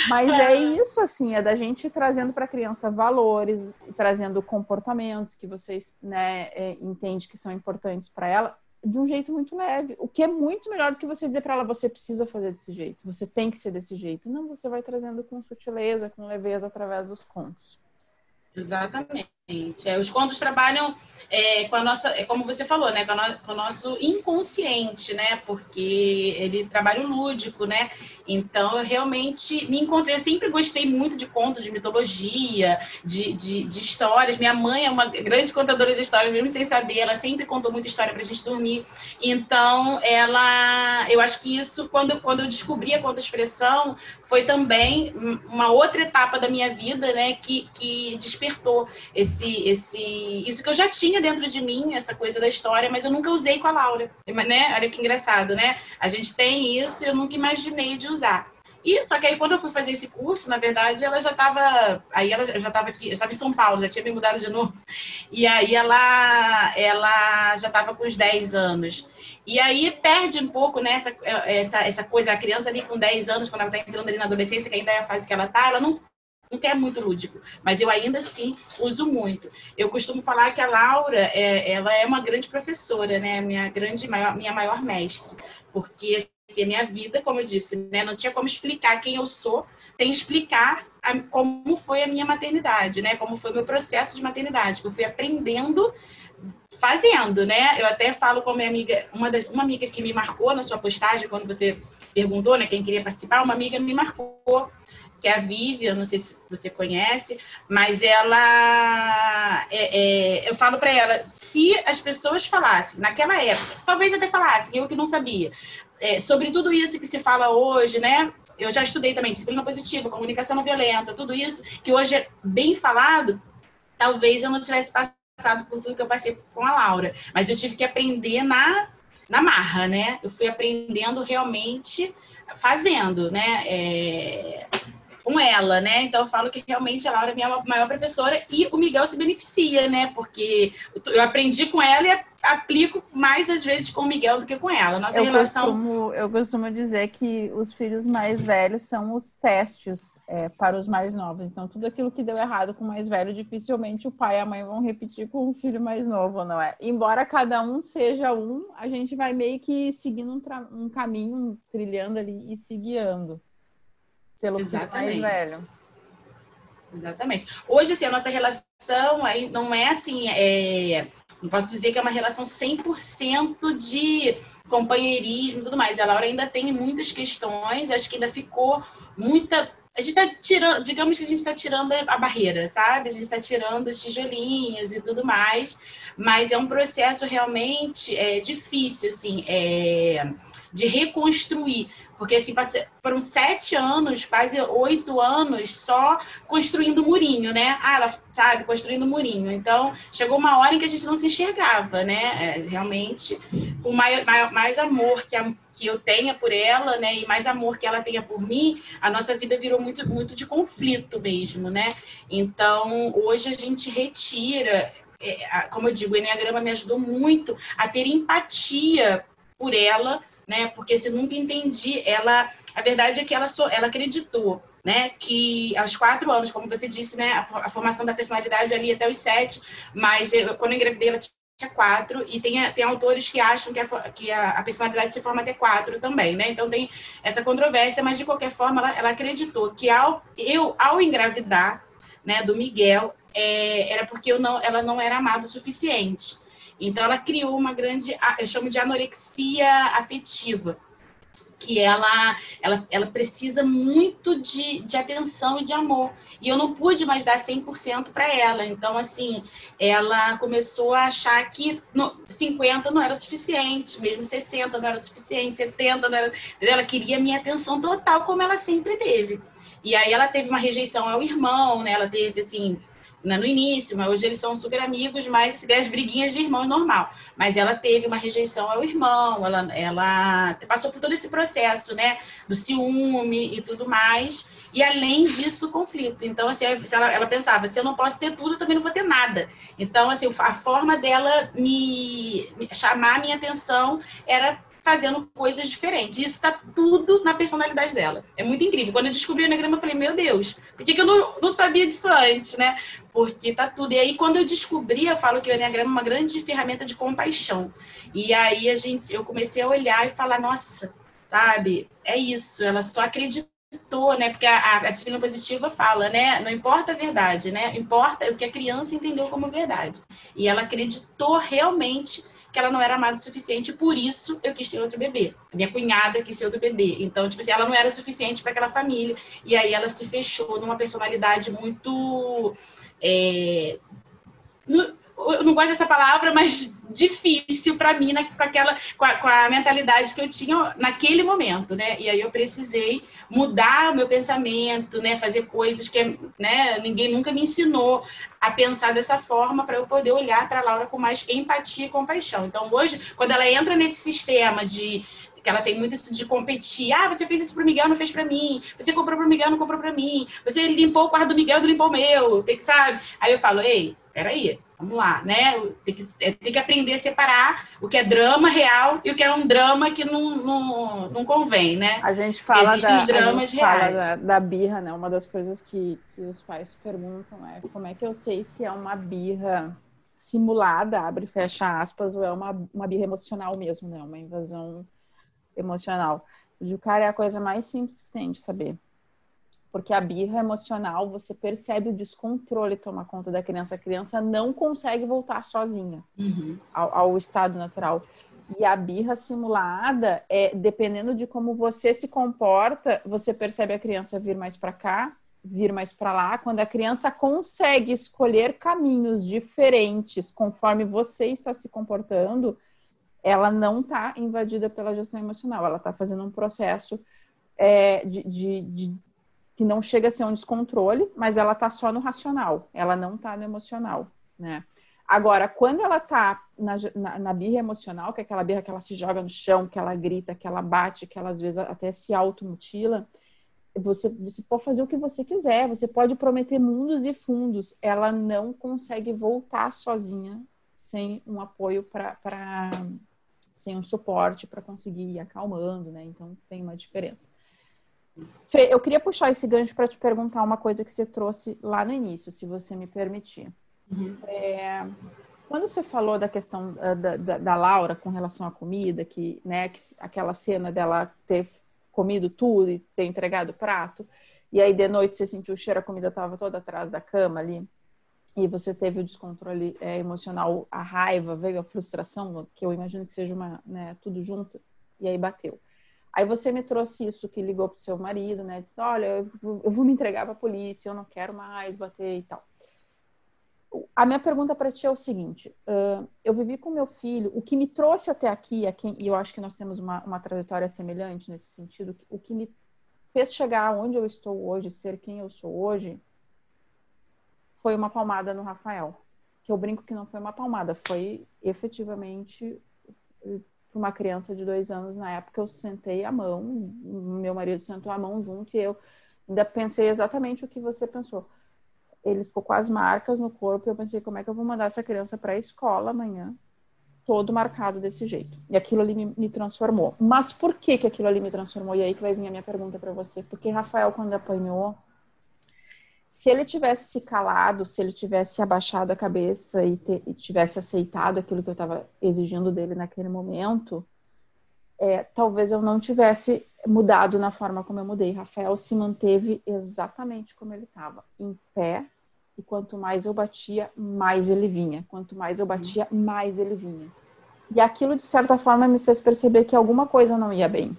Mas é isso, assim, é da gente trazendo para a criança valores, trazendo comportamentos que vocês né, é, entendem que são importantes para ela, de um jeito muito leve. O que é muito melhor do que você dizer para ela, você precisa fazer desse jeito, você tem que ser desse jeito. Não, você vai trazendo com sutileza, com leveza através dos contos. Exatamente. É, os contos trabalham é, com a nossa, é, como você falou, né, com, no, com, o nosso inconsciente, né, porque ele trabalha o lúdico, né, então eu realmente me encontrei, eu sempre gostei muito de contos, de mitologia, de, de, de histórias, minha mãe é uma grande contadora de histórias, mesmo sem saber, ela sempre contou muita história pra gente dormir, então ela, eu acho que isso, quando, quando eu descobri a conta-expressão, foi também uma outra etapa da minha vida, né, que, que despertou esse esse, isso que eu já tinha dentro de mim, essa coisa da história, mas eu nunca usei com a Laura, né? Olha que engraçado, né? A gente tem isso e eu nunca imaginei de usar. E só que aí quando eu fui fazer esse curso, na verdade, ela já estava, aí ela já estava aqui, estava em São Paulo, já tinha me mudado de novo. E aí ela ela já estava com uns 10 anos. E aí perde um pouco né, essa, essa, essa coisa, a criança ali com 10 anos, quando ela está entrando ali na adolescência, que ainda é a fase que ela está, ela não não é muito lúdico, mas eu ainda assim uso muito. Eu costumo falar que a Laura, é, ela é uma grande professora, né? Minha grande, maior, minha maior mestre, porque assim, a minha vida, como eu disse, né? Não tinha como explicar quem eu sou sem explicar a, como foi a minha maternidade, né? Como foi o meu processo de maternidade, que eu fui aprendendo fazendo, né? Eu até falo com a minha amiga, uma, das, uma amiga que me marcou na sua postagem, quando você perguntou, né, quem queria participar, uma amiga me marcou que é a Vivian, não sei se você conhece, mas ela, é, é, eu falo para ela, se as pessoas falassem naquela época, talvez até falassem, eu que não sabia, é, sobre tudo isso que se fala hoje, né? Eu já estudei também disciplina positiva, comunicação não violenta, tudo isso que hoje é bem falado, talvez eu não tivesse passado por tudo que eu passei com a Laura, mas eu tive que aprender na na marra, né? Eu fui aprendendo realmente fazendo, né? É, com ela, né? Então eu falo que realmente a Laura é minha maior professora e o Miguel se beneficia, né? Porque eu aprendi com ela e aplico mais às vezes com o Miguel do que com ela. Nossa eu relação. Costumo, eu costumo dizer que os filhos mais velhos são os testes é, para os mais novos. Então, tudo aquilo que deu errado com o mais velho, dificilmente o pai e a mãe vão repetir com o filho mais novo, não é? Embora cada um seja um, a gente vai meio que seguindo um, um caminho, trilhando ali e se guiando pelo Exatamente. filho mais velho. Exatamente. Hoje, assim, a nossa relação aí não é assim, é, não posso dizer que é uma relação 100% de companheirismo e tudo mais. A Laura ainda tem muitas questões, acho que ainda ficou muita. A gente está tirando, digamos que a gente está tirando a barreira, sabe? A gente está tirando os tijolinhos e tudo mais, mas é um processo realmente é, difícil, assim. É de reconstruir, porque assim foram sete anos, quase oito anos só construindo murinho, né? Ah, ela sabe construindo murinho. Então chegou uma hora em que a gente não se enxergava, né? É, realmente com mais, mais, amor que, a, que eu tenha por ela, né? E mais amor que ela tenha por mim, a nossa vida virou muito muito de conflito mesmo, né? Então hoje a gente retira é, como eu digo, o Enneagrama me ajudou muito a ter empatia por ela, né? Porque se nunca entendi, ela, a verdade é que ela, so, ela acreditou, né? Que aos quatro anos, como você disse, né? A, a formação da personalidade ali até os sete, mas eu, quando eu engravidei ela tinha quatro, e tem, tem autores que acham que, a, que a, a, personalidade se forma até quatro também, né? Então tem essa controvérsia, mas de qualquer forma ela, ela acreditou que ao, eu, ao engravidar, né, do Miguel, é, era porque eu não, ela não era amada o suficiente. Então, ela criou uma grande, eu chamo de anorexia afetiva, que ela, ela, ela precisa muito de, de atenção e de amor. E eu não pude mais dar 100% para ela. Então, assim, ela começou a achar que no, 50 não era suficiente, mesmo 60 não era suficiente, 70 não era. Ela queria minha atenção total, como ela sempre teve. E aí ela teve uma rejeição ao irmão, né? Ela teve, assim, né, no início, mas hoje eles são super amigos, mas as briguinhas de irmão é normal. Mas ela teve uma rejeição ao irmão, ela, ela passou por todo esse processo, né, do ciúme e tudo mais. E além disso, conflito. Então, assim, ela, ela pensava, se eu não posso ter tudo, eu também não vou ter nada. Então, assim, a forma dela me, me chamar a minha atenção era fazendo coisas diferentes. Isso está tudo na personalidade dela. É muito incrível. Quando eu descobri o Enneagrama, eu falei, meu Deus, por que, que eu não, não sabia disso antes, né? Porque tá tudo. E aí, quando eu descobri, eu falo que o Enneagrama é uma grande ferramenta de compaixão. E aí a gente, eu comecei a olhar e falar, nossa, sabe, é isso, ela só acreditou, né? Porque a, a, disciplina positiva fala, né? Não importa a verdade, né? Importa o que a criança entendeu como verdade. E ela acreditou realmente que ela não era amada o suficiente, por isso eu quis ter outro bebê. Minha cunhada quis ter outro bebê. Então, tipo assim, ela não era suficiente para aquela família. E aí ela se fechou numa personalidade muito. É, eu não gosto dessa palavra, mas difícil para mim, né, com aquela, com a, com a, mentalidade que eu tinha naquele momento, né? E aí eu precisei mudar meu pensamento, né? Fazer coisas que, né? Ninguém nunca me ensinou a pensar dessa forma para eu poder olhar para a Laura com mais empatia e compaixão. Então hoje, quando ela entra nesse sistema de que ela tem muito isso de competir. Ah, você fez isso pro Miguel, não fez para mim. Você comprou pro Miguel, não comprou para mim. Você limpou o quarto do Miguel, não limpou o meu. Tem que, sabe? Aí eu falo, ei, peraí, vamos lá, né? Tem que, é, tem que aprender a separar o que é drama real e o que é um drama que não, não, não convém, né? A gente fala, Existem da, os dramas reais. Fala da, da, birra, né? Uma das coisas que, que os pais perguntam é como é que eu sei se é uma birra simulada, abre e fecha aspas, ou é uma, uma birra emocional mesmo, né? Uma invasão emocional. O cara é a coisa mais simples que tem de saber. Porque a birra emocional, você percebe o descontrole tomar conta da criança. A criança não consegue voltar sozinha uhum. ao, ao, estado natural. E a birra simulada, é dependendo de como você se comporta, você percebe a criança vir mais para cá, vir mais para lá. Quando a criança consegue escolher caminhos diferentes conforme você está se comportando, ela não está invadida pela gestão emocional, ela está fazendo um processo é, de, de, de, que não chega a ser um descontrole, mas ela está só no racional, ela não está no emocional, né? Agora, quando ela está na, na, na, birra emocional, que é aquela birra que ela se joga no chão, que ela grita, que ela bate, que ela às vezes até se automutila, você, você pode fazer o que você quiser, você pode prometer mundos e fundos, ela não consegue voltar sozinha sem um apoio para sem um suporte para conseguir ir acalmando, né? Então tem uma diferença. Fê, eu queria puxar esse gancho para te perguntar uma coisa que você trouxe lá no início, se você me permitir. Uhum. É, quando você falou da questão uh, da, da, da, Laura com relação à comida, que, né, que, aquela cena dela ter comido tudo e ter entregado o prato, e aí de noite você sentiu o cheiro, a comida estava toda atrás da cama ali e você teve o descontrole é, emocional, a raiva, veio a frustração, que eu imagino que seja uma, né, tudo junto, e aí bateu. Aí você me trouxe isso que ligou pro seu marido, né? Disse, olha, eu vou, me entregar para a polícia, eu não quero mais bater e tal. a minha pergunta para ti é o seguinte: uh, eu vivi com meu filho, o que me trouxe até aqui, e eu acho que nós temos uma, uma trajetória semelhante nesse sentido, o que me fez chegar onde eu estou hoje, ser quem eu sou hoje, foi uma palmada no Rafael. Que eu brinco que não foi uma palmada, foi efetivamente para uma criança de dois anos na época eu sentei a mão, meu marido sentou a mão junto e eu ainda pensei exatamente o que você pensou. Ele ficou com as marcas no corpo e eu pensei como é que eu vou mandar essa criança para a escola amanhã, todo marcado desse jeito. E aquilo ali me, me, transformou. Mas por que que aquilo ali me transformou? E aí que vai vir a minha pergunta para você. Porque Rafael quando apanhou, se ele tivesse se calado, se ele tivesse abaixado a cabeça e, ter, e tivesse aceitado aquilo que eu estava exigindo dele naquele momento, é, talvez eu não tivesse mudado na forma como eu mudei. Rafael se manteve exatamente como ele estava, em pé, e quanto mais eu batia, mais ele vinha. Quanto mais eu batia, mais ele vinha. E aquilo, de certa forma, me fez perceber que alguma coisa não ia bem.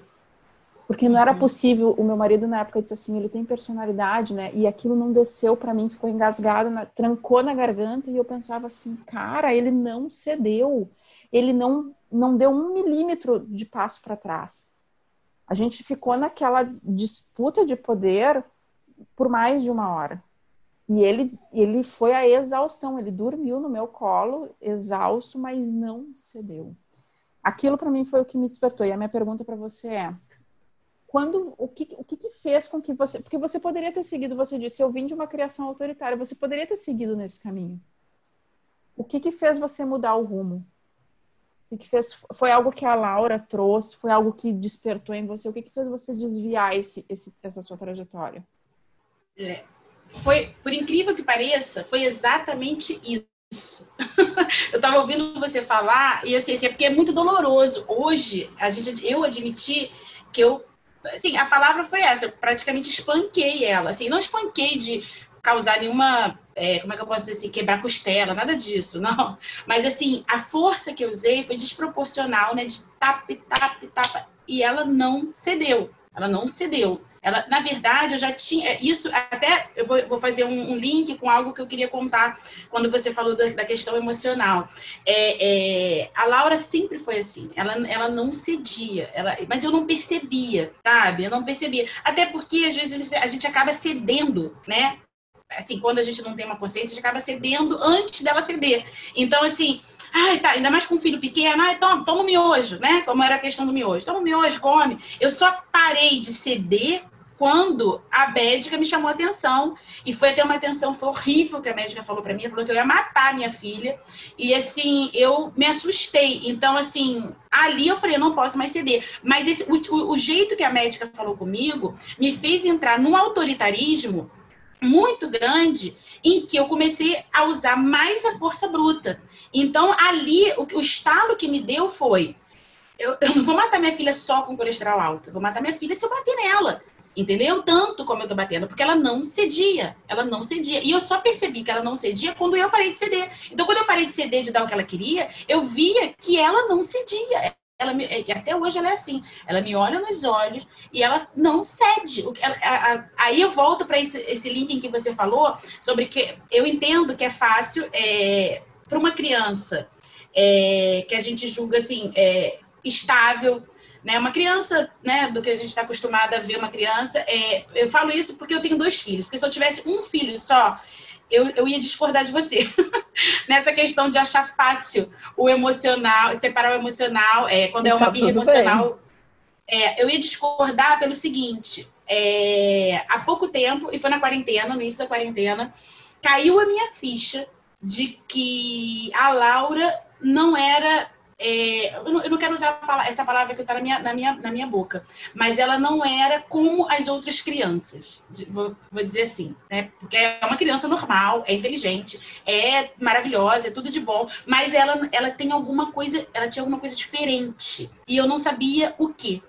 Porque não era uhum. possível, o meu marido na época disse assim, ele tem personalidade, né? E aquilo não desceu para mim, ficou engasgado, na, trancou na garganta e eu pensava assim, cara, ele não cedeu, ele não não deu um milímetro de passo para trás. A gente ficou naquela disputa de poder por mais de uma hora. E ele, ele foi a exaustão, ele dormiu no meu colo, exausto, mas não cedeu. Aquilo para mim foi o que me despertou. E a minha pergunta para você é: quando o que, o que, que fez com que você. Porque você poderia ter seguido, você disse, eu vim de uma criação autoritária, você poderia ter seguido nesse caminho. O que, que fez você mudar o rumo? O que, fez? Foi algo que a Laura trouxe? Foi algo que despertou em você? O que, que fez você desviar esse, esse, essa sua trajetória? É, foi, por incrível que pareça, foi exatamente isso. eu estava ouvindo você falar e assim, assim, é porque é muito doloroso. Hoje, a gente, eu admiti que eu assim, a palavra foi essa, eu praticamente espanquei ela, assim, não espanquei de causar nenhuma, é, como é que eu posso dizer assim, quebrar costela, nada disso, não. Mas, assim, a força que eu usei foi desproporcional, né, de tap, tap, tap, e ela não cedeu, ela não cedeu. Ela, na verdade, eu já tinha. Isso até eu vou, vou fazer um, um, link com algo que eu queria contar quando você falou da, da questão emocional. É, é, a Laura sempre foi assim, ela, ela não cedia, ela, mas eu não percebia, sabe? Eu não percebia. Até porque às vezes a gente acaba cedendo, né? Assim, quando a gente não tem uma consciência, a gente acaba cedendo antes dela ceder. Então, assim, Ai, tá, ainda mais com um filho pequeno, ai, toma, toma um miojo, né? Como era a questão do miojo. Toma um miojo, come. Eu só parei de ceder quando a médica me chamou a atenção. E foi até uma atenção, foi horrível que a médica falou para mim, falou que eu ia matar minha filha. E assim, eu me assustei. Então, assim, ali eu falei, eu não posso mais ceder. Mas esse, o, o jeito que a médica falou comigo me fez entrar num autoritarismo muito grande em que eu comecei a usar mais a força bruta. Então, ali, o, o estalo que me deu foi: eu, eu não vou matar minha filha só com colesterol alto, vou matar minha filha se eu bater nela entendeu? Tanto como eu tô batendo, porque ela não cedia, ela não cedia. E eu só percebi que ela não cedia quando eu parei de ceder. Então, quando eu parei de ceder, de dar o que ela queria, eu via que ela não cedia. Ela me, até hoje ela é assim. Ela me olha nos olhos e ela não cede. Ela, a, a, aí eu volto para esse, esse link em que você falou sobre que eu entendo que é fácil é, para uma criança é, que a gente julga assim é, estável, né? Uma criança, né, do que a gente está acostumada a ver uma criança, é, eu falo isso porque eu tenho dois filhos, porque se eu tivesse um filho só, eu, eu ia discordar de você nessa questão de achar fácil o emocional, separar o emocional, é, quando é uma birra emocional. É, eu ia discordar pelo seguinte: é, há pouco tempo, e foi na quarentena, no início da quarentena, caiu a minha ficha de que a Laura não era é, eu, não, eu, não, quero usar essa palavra que está na minha, na, minha, na minha boca, mas ela não era como as outras crianças, vou, vou, dizer assim, né? Porque é uma criança normal, é inteligente, é maravilhosa, é tudo de bom, mas ela, ela tem alguma coisa, ela tinha alguma coisa diferente e eu não sabia o que.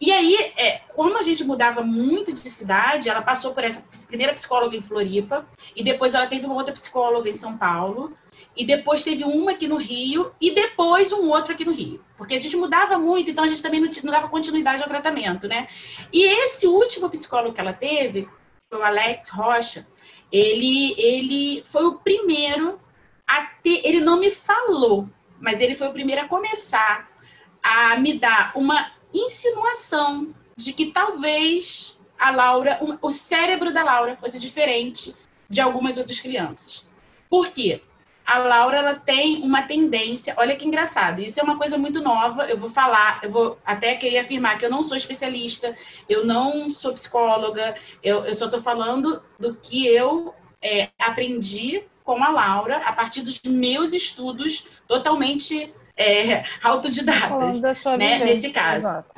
E aí, é, como a gente mudava muito de cidade, ela passou por essa primeira psicóloga em Floripa, e depois ela teve uma outra psicóloga em São Paulo, e depois teve uma aqui no Rio e depois um outro aqui no Rio. Porque a gente mudava muito, então a gente também não, não dava continuidade ao tratamento, né? E esse último psicólogo que ela teve, o Alex Rocha, ele, ele foi o primeiro até, ele não me falou, mas ele foi o primeiro a começar a me dar uma insinuação de que talvez a Laura, o cérebro da Laura fosse diferente de algumas outras crianças. Por quê? A Laura ela tem uma tendência, olha que engraçado, isso é uma coisa muito nova. Eu vou falar, eu vou até querer afirmar que eu não sou especialista, eu não sou psicóloga, eu, eu só estou falando do que eu é, aprendi com a Laura a partir dos meus estudos totalmente é, autodidatas, né, nesse caso. Exato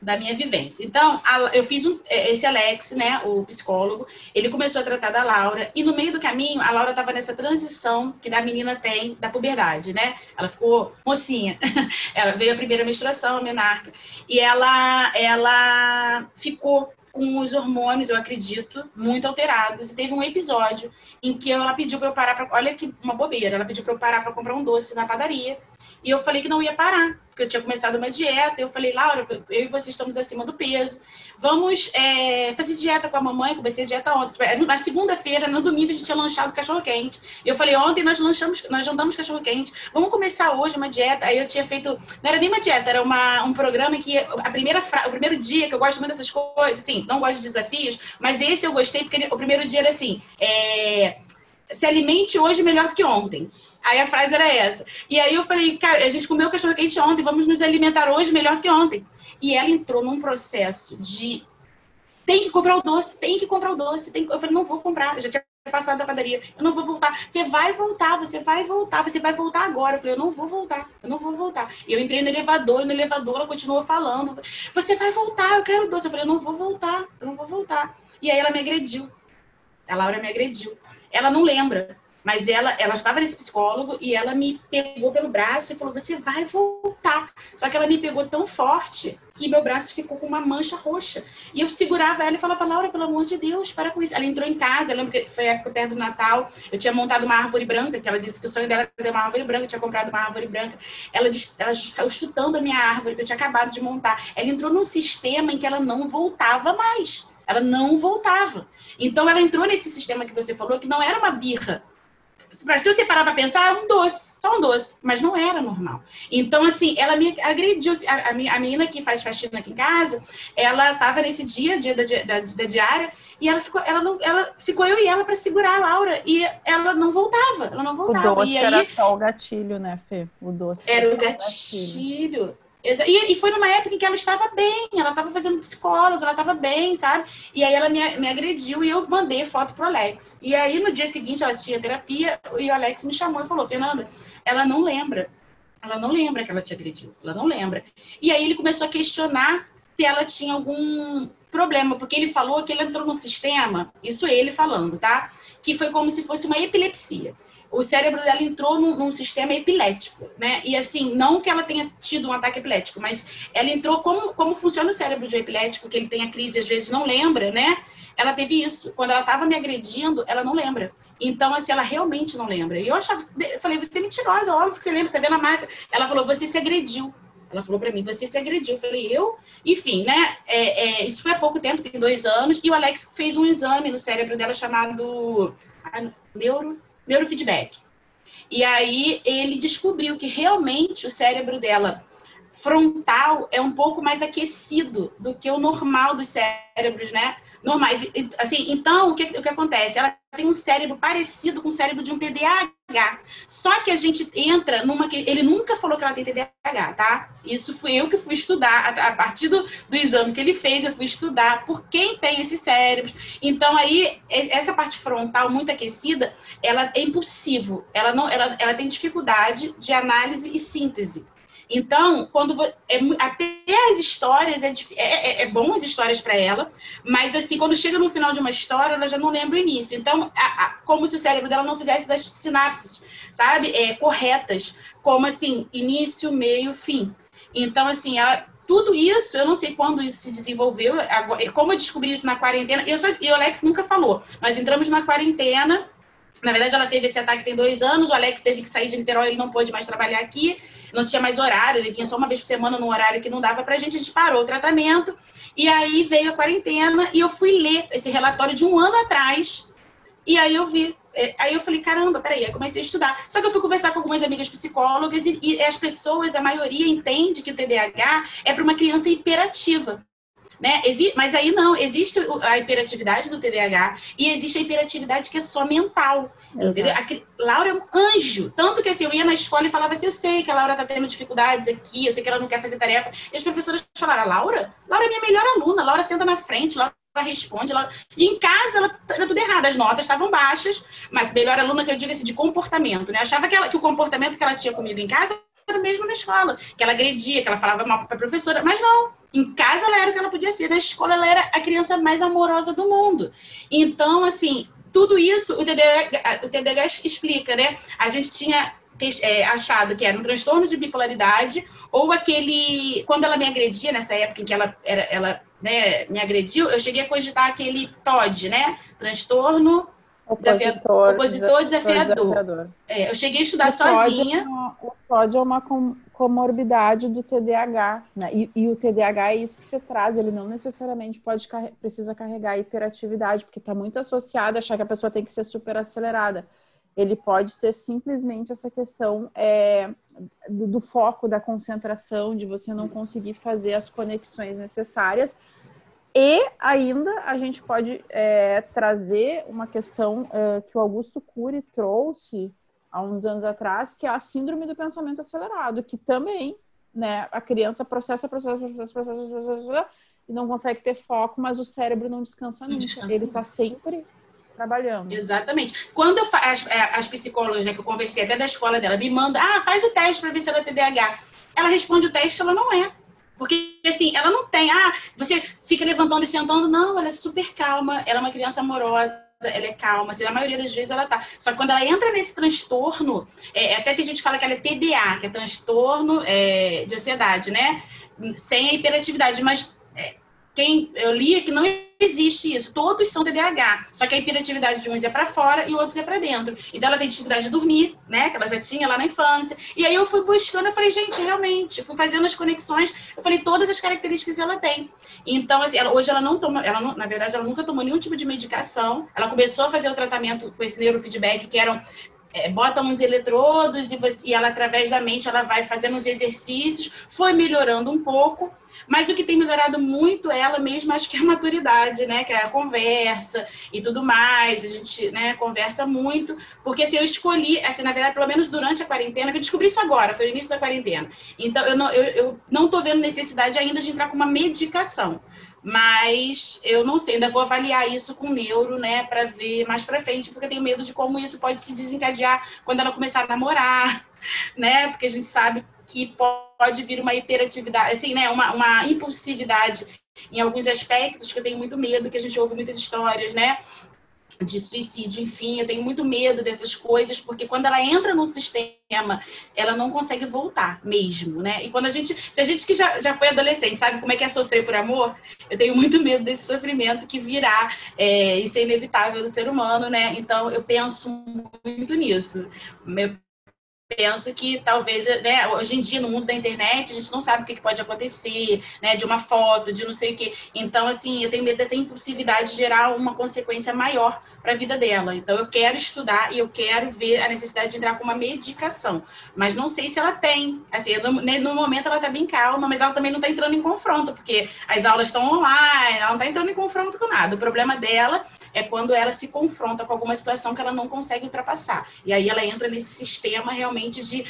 da minha vivência. Então, a, eu fiz um, é, esse Alex, né, o psicólogo, ele começou a tratar da Laura, e no meio do caminho, a Laura estava nessa transição que a menina tem da puberdade, né? Ela ficou mocinha. ela veio a primeira menstruação, a menarca, e ela, ela ficou com os hormônios, eu acredito, muito alterados. E teve um episódio em que ela pediu para eu parar para. Olha que uma bobeira, ela pediu para eu parar para comprar um doce na padaria. E eu falei que não ia parar, porque eu tinha começado uma dieta. Eu falei, Laura, eu e você estamos acima do peso. Vamos é, fazer dieta com a mamãe. Comecei a dieta ontem. Na segunda-feira, no domingo, a gente tinha lanchado cachorro-quente. Eu falei, ontem nós lanchamos, nós jantamos cachorro-quente. Vamos começar hoje uma dieta. Aí eu tinha feito. Não era nem uma dieta, era uma, um programa que a primeira o primeiro dia, que eu gosto muito dessas coisas, assim, não gosto de desafios, mas esse eu gostei, porque o primeiro dia era assim. É, se alimente hoje melhor do que ontem. Aí a frase era essa. E aí eu falei, cara, a gente comeu cachorro quente ontem, vamos nos alimentar hoje melhor que ontem. E ela entrou num processo de tem que comprar o doce, tem que comprar o doce. Tem... Eu falei, não vou comprar, eu já tinha passado da padaria, eu não vou voltar. Você vai voltar, você vai voltar, você vai voltar agora. Eu falei, eu não vou voltar, eu não vou voltar. E eu entrei no elevador, e no elevador ela continuou falando, você vai voltar, eu quero doce. Eu falei, eu não vou voltar, eu não vou voltar. E aí ela me agrediu. A Laura me agrediu. Ela não lembra. Mas ela, ela estava nesse psicólogo e ela me pegou pelo braço e falou: Você vai voltar. Só que ela me pegou tão forte que meu braço ficou com uma mancha roxa. E eu segurava ela e falava: Laura, pelo amor de Deus, para com isso. Ela entrou em casa, eu lembro que foi a época perto do Natal. Eu tinha montado uma árvore branca, que ela disse que o sonho dela era uma árvore branca. Eu tinha comprado uma árvore branca. Ela, ela saiu chutando a minha árvore, que eu tinha acabado de montar. Ela entrou num sistema em que ela não voltava mais. Ela não voltava. Então, ela entrou nesse sistema que você falou, que não era uma birra se você parar para pensar, é um doce, só um doce, mas não era normal. Então, assim, ela me agrediu. A, a, menina que faz faxina aqui em casa, ela estava nesse dia, dia da, da, da, diária, e ela ficou, ela não, ela ficou eu e ela para segurar a Laura, e ela não voltava, ela não voltava. O doce e era só o gatilho, né, Fê? O doce era o gatilho. gatilho. E, foi numa época em que ela estava bem, ela estava fazendo psicólogo, ela estava bem, sabe? E aí ela me, me agrediu e eu mandei foto pro Alex. E aí no dia seguinte ela tinha terapia e o Alex me chamou e falou: Fernanda, ela não lembra. Ela não lembra que ela te agrediu, ela não lembra. E aí ele começou a questionar se ela tinha algum problema, porque ele falou que ele entrou no sistema, isso ele falando, tá? Que foi como se fosse uma epilepsia o cérebro dela entrou num, num, sistema epilético, né? E assim, não que ela tenha tido um ataque epilético, mas ela entrou como, como funciona o cérebro de um epilético, que ele tem a crise às vezes não lembra, né? Ela teve isso. Quando ela estava me agredindo, ela não lembra. Então, assim, ela realmente não lembra. E eu achava, eu falei, você é mentirosa, óbvio que você lembra, tá vendo a marca? Ela falou, você se agrediu. Ela falou para mim, você se agrediu. Eu falei, eu? Enfim, né? É, é, isso foi há pouco tempo, tem dois anos. E o Alex fez um exame no cérebro dela chamado neuro neurofeedback. E aí ele descobriu que realmente o cérebro dela frontal é um pouco mais aquecido do que o normal dos cérebros, né? Normais. Assim, então, o que, o que acontece? Ela tem um cérebro parecido com o cérebro de um TDAH. Só que a gente entra numa que ele nunca falou que ela tem TDAH, tá? Isso fui eu que fui estudar a, partir do, do exame que ele fez, eu fui estudar por quem tem esses cérebros. Então aí essa parte frontal muito aquecida, ela é impulsivo. Ela não, ela, ela tem dificuldade de análise e síntese. Então, quando é, até as histórias é, é, é, é bom as histórias para ela, mas assim, quando chega no final de uma história, ela já não lembra o início. Então, a, a, como se o cérebro dela não fizesse as sinapses, sabe, é, corretas, como assim, início, meio, fim. Então, assim, ela, tudo isso, eu não sei quando isso se desenvolveu, como eu descobri isso na quarentena, eu só, e o Alex nunca falou, mas entramos na quarentena na verdade, ela teve esse ataque tem dois anos. O Alex teve que sair de Niterói, ele não pôde mais trabalhar aqui, não tinha mais horário, ele vinha só uma vez por semana num horário que não dava pra gente. A gente parou o tratamento e aí veio a quarentena e eu fui ler esse relatório de um ano atrás. E aí eu vi é, aí eu falei, caramba, peraí, aí comecei a estudar. Só que eu fui conversar com algumas amigas psicólogas e, e as pessoas, a maioria entende que o TDAH é para uma criança hiperativa. Né? Mas aí não, existe a hiperatividade do TDAH e existe a hiperatividade que é só mental. Laura é um anjo. Tanto que assim, eu ia na escola e falava assim: eu sei que a Laura está tendo dificuldades aqui, eu sei que ela não quer fazer tarefa. E as professoras falaram: Laura? Laura é minha melhor aluna, Laura senta na frente, Laura responde. Ela... E em casa ela era tudo errado, as notas estavam baixas, mas melhor aluna que eu digo assim, de comportamento, né? Achava que, ela, que o comportamento que ela tinha comigo em casa era mesmo na escola, que ela agredia, que ela falava mal para a professora, mas não. Em casa ela era o que ela podia ser, na escola ela era a criança mais amorosa do mundo. Então, assim, tudo isso o TDAH, o TDAH explica, né? A gente tinha é, achado que era um transtorno de bipolaridade ou aquele quando ela me agredia nessa época em que ela era, ela né, me agrediu, eu cheguei a cogitar aquele TOD, né? Transtorno Opositor, opositor desafiador. desafiador. É, eu cheguei a estudar o sozinha. É uma, o TOD é uma comorbidade do TDAH, né? E, e, o TDAH é isso que você traz, ele não necessariamente pode precisa carregar hiperatividade, porque está muito associado a achar que a pessoa tem que ser super acelerada. Ele pode ter simplesmente essa questão é, do, do foco, da concentração, de você não conseguir fazer as conexões necessárias e ainda a gente pode é, trazer uma questão é, que o Augusto Cury trouxe há uns anos atrás, que é a síndrome do pensamento acelerado, que também né, a criança processa, processa, processa, processa, processa e não consegue ter foco, mas o cérebro não descansa nunca. Descansa Ele está sempre trabalhando. Exatamente. Quando eu as, é, as psicólogas né, que eu conversei até da escola dela me mandam, ah, faz o teste para ver se ela é TDAH. Ela responde o teste, ela não é. Porque, assim, ela não tem, ah, você fica levantando e sentando. Não, ela é super calma, ela é uma criança amorosa, ela é calma, assim, a maioria das vezes ela tá. Só que quando ela entra nesse transtorno, é, até tem gente que fala que ela é TDA, que é transtorno é, de ansiedade, né? Sem a hiperatividade, mas é, quem eu li é que não existe isso. Todos são TDAH. Só que a hiperatividade de uns é para fora e outros é para dentro. Então ela tem dificuldade de dormir, né? Que ela já tinha lá na infância. E aí eu fui buscando, eu falei, gente, realmente, fui fazendo as conexões. Eu falei todas as características ela tem. Então, assim, ela, hoje ela não toma, ela não, na verdade, ela nunca tomou nenhum tipo de medicação. Ela começou a fazer o tratamento com esse neurofeedback, que eram é, bota uns eletrodos e, você, e ela, através da mente, ela vai fazendo os exercícios, foi melhorando um pouco, mas o que tem melhorado muito ela mesma, acho que é a maturidade, né? Que é a conversa e tudo mais. A gente, né, conversa muito. Porque assim, eu escolhi, assim, na verdade, pelo menos durante a quarentena, que eu descobri isso agora, foi o início da quarentena. Então, eu não, eu, eu não tô vendo necessidade ainda de entrar com uma medicação. Mas eu não sei, ainda vou avaliar isso com o neuro, né, para ver mais para frente, porque eu tenho medo de como isso pode se desencadear quando ela começar a namorar, né? Porque a gente sabe que pode vir uma hiperatividade, assim, né? Uma, uma impulsividade em alguns aspectos que eu tenho muito medo, que a gente ouve muitas histórias, né? de suicídio, enfim, eu tenho muito medo dessas coisas, porque quando ela entra no sistema, ela não consegue voltar mesmo, né? E quando a gente, se a gente que já, já foi adolescente, sabe como é que é sofrer por amor, eu tenho muito medo desse sofrimento que virá, é, isso é inevitável do ser humano, né? Então, eu penso muito nisso. Meu penso que talvez, né, hoje em dia, no mundo da internet, a gente não sabe o que pode acontecer, né, de uma foto, de não sei o quê. Então, assim, eu tenho medo dessa impulsividade gerar uma consequência maior para a vida dela. Então, eu quero estudar e eu quero ver a necessidade de entrar com uma medicação. Mas não sei se ela tem. Assim, no, momento ela está bem calma, mas ela também não está entrando em confronto, porque as aulas estão online, ela não está entrando em confronto com nada. O problema dela é quando ela se confronta com alguma situação que ela não consegue ultrapassar. E aí ela entra nesse sistema realmente de,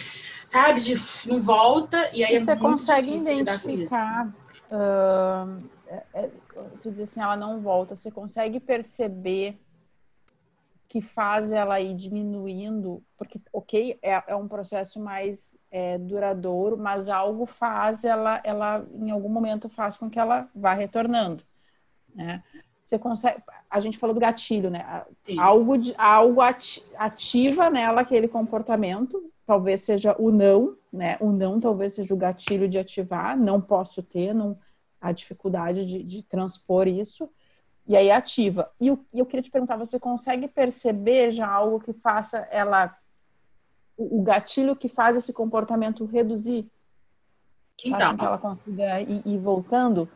sabe, de não volta, e aí e é você consegue identificar. Uh, é, se dizer assim, ela não volta, você consegue perceber que faz ela ir diminuindo, porque, ok, é, é um processo mais é, duradouro, mas algo faz ela, ela, em algum momento, faz com que ela vá retornando, né? Você consegue. A gente falou do gatilho, né? Sim. Algo, de, algo ativa nela aquele comportamento, talvez seja o não, né? O não talvez seja o gatilho de ativar, não posso ter, não, a dificuldade de, de transpor isso, e aí ativa. E eu, eu queria te perguntar, você consegue perceber já algo que faça ela. O, o gatilho que faz esse comportamento reduzir? Que então, faz com que ela consiga ir, ir voltando?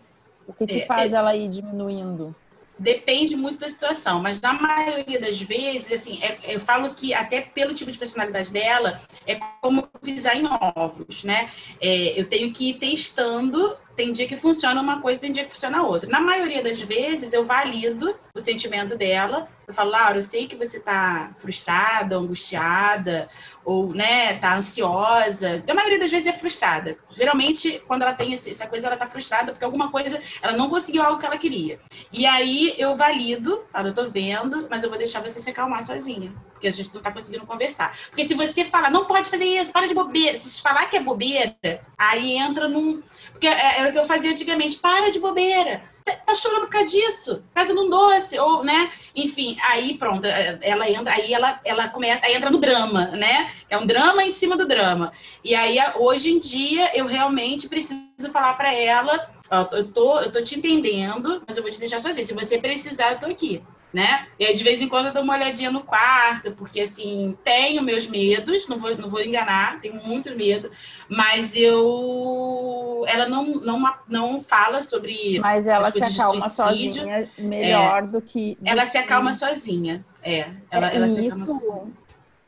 O que, que é, faz é... ela ir diminuindo? Depende muito da situação, mas na maioria das vezes, assim, é, eu falo que até pelo tipo de personalidade dela, é como pisar em ovos, né? É, eu tenho que ir testando tem dia que funciona uma coisa, tem dia que funciona outra. Na maioria das vezes, eu valido o sentimento dela. Eu falo, Laura, eu sei que você está frustrada, angustiada, ou, né, tá ansiosa. A maioria das vezes é frustrada. Geralmente, quando ela tem essa coisa, ela tá frustrada porque alguma coisa, ela não conseguiu algo que ela queria. E aí, eu valido, falo, eu tô vendo, mas eu vou deixar você se acalmar sozinha. Porque a gente não tá conseguindo conversar. Porque se você falar, não pode fazer isso, para de bobeira. Se falar que é bobeira, aí entra num... Porque é, era o que eu fazia antigamente. Para de bobeira. Tá chorando por causa disso. Casa num doce, ou, né? Enfim, aí pronto, é, ela entra, aí ela, ela começa, aí entra no drama, né? É um drama em cima do drama. E aí, hoje em dia, eu realmente preciso falar para ela, ó, eu tô, eu tô te entendendo, mas eu vou te deixar sozinha. Se você precisar, eu tô aqui né? E aí, de vez em quando, eu dou uma olhadinha no quarto, porque, assim, tenho meus medos, não vou, não vou enganar, tenho muito medo, mas eu... Ela não, não, não fala sobre Mas ela se acalma sozinha melhor é. do que... Do ela se acalma sozinha, é. Ela, é, ela se acalma sozinha.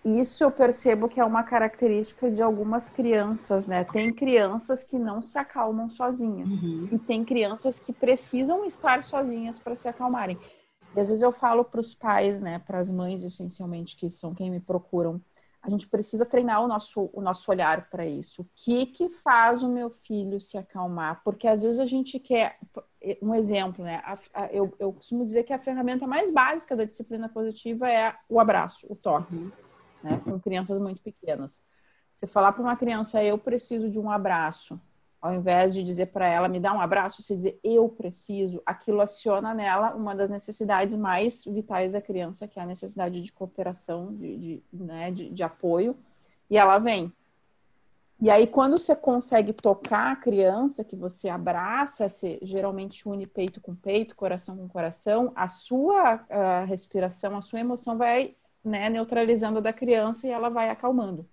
Isso eu percebo que é uma característica de algumas crianças, né? Tem crianças que não se acalmam sozinhas. Uhum. E tem crianças que precisam estar sozinhas para se acalmarem. E às vezes eu falo para os pais, né, para as mães essencialmente, que são quem me procuram, a gente precisa treinar o nosso, o nosso olhar para isso. O que que faz o meu filho se acalmar? Porque às vezes a gente quer. Um exemplo, né? A, a, eu, eu costumo dizer que a ferramenta mais básica da disciplina positiva é o abraço, o toque, uhum. né? Com crianças muito pequenas. Você falar para uma criança, eu preciso de um abraço, ao invés de dizer para ela, me dá um abraço, você dizer eu preciso, aquilo aciona nela uma das necessidades mais vitais da criança, que é a necessidade de cooperação, de, de, né, de, de apoio, e ela vem. E aí, quando você consegue tocar a criança, que você abraça, você geralmente une peito com peito, coração com coração, a sua a respiração, a sua emoção vai né, neutralizando a da criança e ela vai acalmando.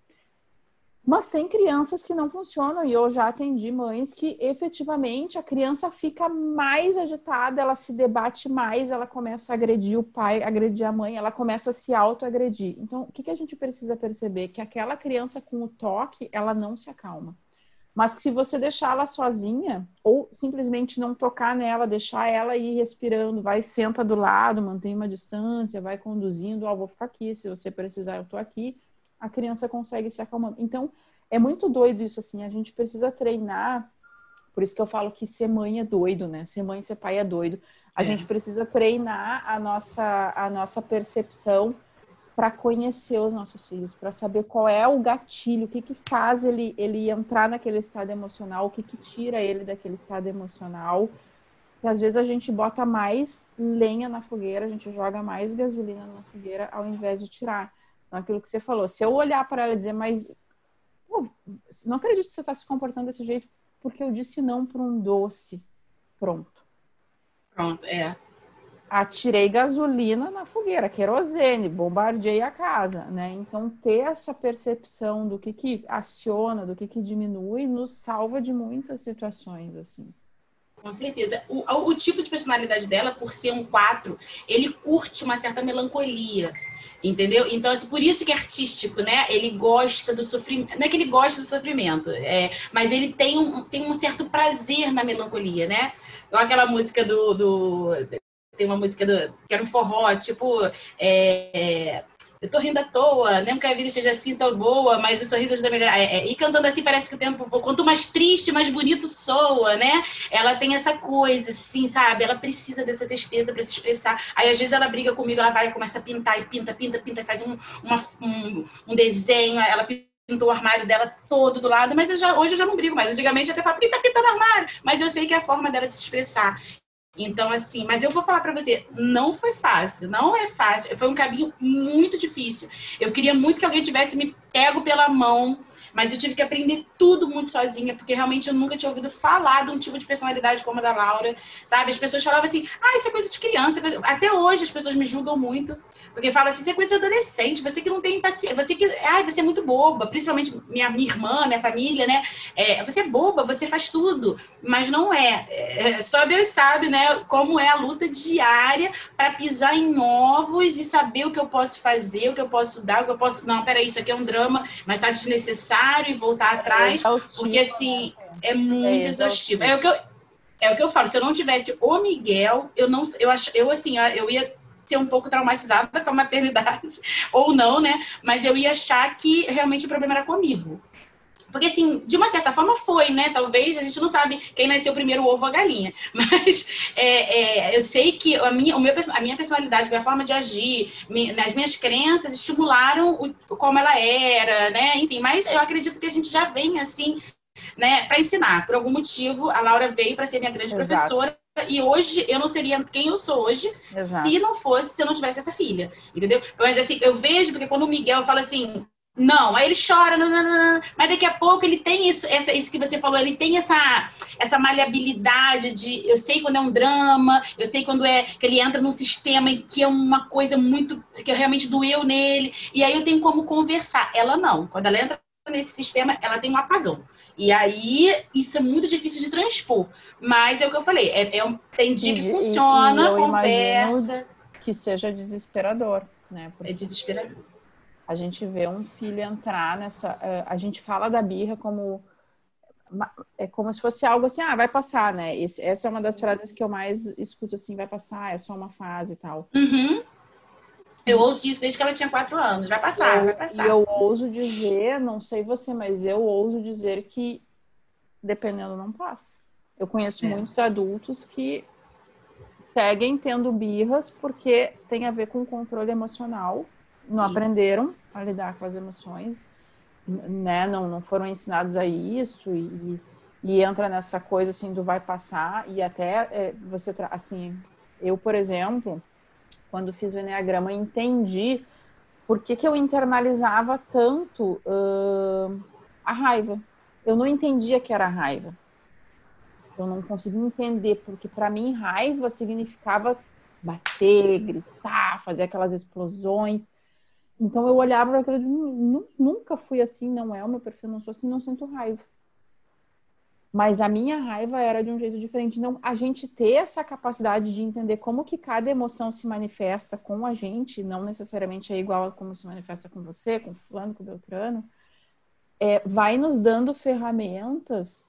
Mas tem crianças que não funcionam e eu já atendi mães que efetivamente a criança fica mais agitada, ela se debate mais, ela começa a agredir o pai, agredir a mãe, ela começa a se autoagredir. Então, o que, que a gente precisa perceber? Que aquela criança com o toque, ela não se acalma. Mas que se você deixar ela sozinha, ou simplesmente não tocar nela, deixar ela ir respirando, vai, senta do lado, mantém uma distância, vai conduzindo, ó, oh, vou ficar aqui, se você precisar, eu tô aqui a criança consegue se acalmando. Então, é muito doido isso, assim, a gente precisa treinar, por isso que eu falo que ser mãe é doido, né? Ser mãe e ser pai é doido. A é. gente precisa treinar a nossa, a nossa percepção para conhecer os nossos filhos, para saber qual é o gatilho, o que que faz ele, ele entrar naquele estado emocional, o que que tira ele daquele estado emocional. E às vezes a gente bota mais lenha na fogueira, a gente joga mais gasolina na fogueira ao invés de tirar aquilo que você falou. Se eu olhar para ela e dizer, mas pô, não acredito que você está se comportando desse jeito porque eu disse não para um doce. Pronto. Pronto, é. Atirei gasolina na fogueira, querosene, bombardeei a casa, né? Então, ter essa percepção do que, que aciona, do que, que diminui, nos salva de muitas situações, assim. Com certeza. O, o tipo de personalidade dela, por ser um 4, ele curte uma certa melancolia. Entendeu? Então, assim, por isso que é artístico, né? Ele gosta do sofrimento. Não é que ele gosta do sofrimento, é, mas ele tem um, tem um certo prazer na melancolia, né? Igual aquela música do. do tem uma música do, que era um forró, tipo. É, eu tô rindo à toa, nem que a vida esteja assim tão boa, mas o sorriso ajuda a melhorar. É, é, e cantando assim parece que o tempo, quanto mais triste, mais bonito soa, né? Ela tem essa coisa, assim, sabe? Ela precisa dessa tristeza para se expressar. Aí às vezes ela briga comigo, ela vai e começa a pintar e pinta, pinta, pinta, faz um, uma, um, um desenho, ela pintou o armário dela todo do lado, mas eu já, hoje eu já não brigo mais. Antigamente eu até falo, por que tá pintando o armário? Mas eu sei que é a forma dela de se expressar. Então, assim, mas eu vou falar para você, não foi fácil, não é fácil, foi um caminho muito difícil. Eu queria muito que alguém tivesse me pego pela mão, mas eu tive que aprender tudo muito sozinha, porque realmente eu nunca tinha ouvido falar de um tipo de personalidade como a da Laura, sabe? As pessoas falavam assim, ah, isso é coisa de criança. Até hoje as pessoas me julgam muito, porque falam assim, isso é coisa de adolescente, você que não tem paciência, você que, ai, você é muito boba, principalmente minha, minha irmã, minha família, né? É, você é boba, você faz tudo, mas não é. é. Só Deus sabe, né, como é a luta diária para pisar em ovos e saber o que eu posso fazer, o que eu posso dar, o que eu posso. Não, peraí, isso aqui é um drama, mas está desnecessário e voltar atrás, porque assim, é muito é exaustivo. É o que eu, é o que eu falo, se eu não tivesse o Miguel, eu não eu acho, eu assim, eu ia ser um pouco traumatizada com a maternidade ou não, né? Mas eu ia achar que realmente o problema era comigo. Porque, assim, de uma certa forma foi, né? Talvez a gente não sabe quem nasceu primeiro, o ovo ou a galinha. Mas é, é, eu sei que a minha, o meu, a minha personalidade, a minha forma de agir, as minhas crenças estimularam o, como ela era, né? Enfim, mas eu acredito que a gente já vem, assim, né, para ensinar. Por algum motivo, a Laura veio para ser minha grande Exato. professora. E hoje eu não seria quem eu sou hoje Exato. se não fosse, se eu não tivesse essa filha. Entendeu? Mas assim, eu vejo, porque quando o Miguel fala assim, não, aí ele chora, não, não, não, mas daqui a pouco ele tem isso, essa, isso que você falou, ele tem essa, essa maleabilidade de eu sei quando é um drama, eu sei quando é que ele entra num sistema que é uma coisa muito que realmente doeu nele, e aí eu tenho como conversar. Ela não, quando ela entra nesse sistema, ela tem um apagão. E aí isso é muito difícil de transpor. Mas é o que eu falei, é, é tem dia que funciona, e, e conversa. Que seja desesperador, né? Porque... É desesperador a gente vê um filho entrar nessa. Eh, a gente fala da birra como. É como se fosse algo assim, ah, vai passar, né? Esse, essa é uma das frases que eu mais escuto assim, vai passar, é só uma fase e tal. Uhum. Eu ouço isso desde que ela tinha quatro anos. Vai passar, eu, vai passar. E eu ouso dizer, não sei você, mas eu ouso dizer que dependendo não passa. Eu conheço é. muitos adultos que seguem tendo birras porque tem a ver com controle emocional não Sim. aprenderam a lidar com as emoções, né? Não, não foram ensinados a isso e, e entra nessa coisa assim do vai passar e até é, você assim, eu por exemplo, quando fiz o enneagrama entendi por que, que eu internalizava tanto uh, a raiva. Eu não entendia que era raiva. Eu não conseguia entender porque para mim raiva significava bater, gritar, fazer aquelas explosões. Então eu olhava para aquilo e nunca fui assim, não é o meu perfil, não sou assim, não sinto raiva. Mas a minha raiva era de um jeito diferente. Então, a gente ter essa capacidade de entender como que cada emoção se manifesta com a gente, não necessariamente é igual a como se manifesta com você, com fulano, com Beltrano, é, vai nos dando ferramentas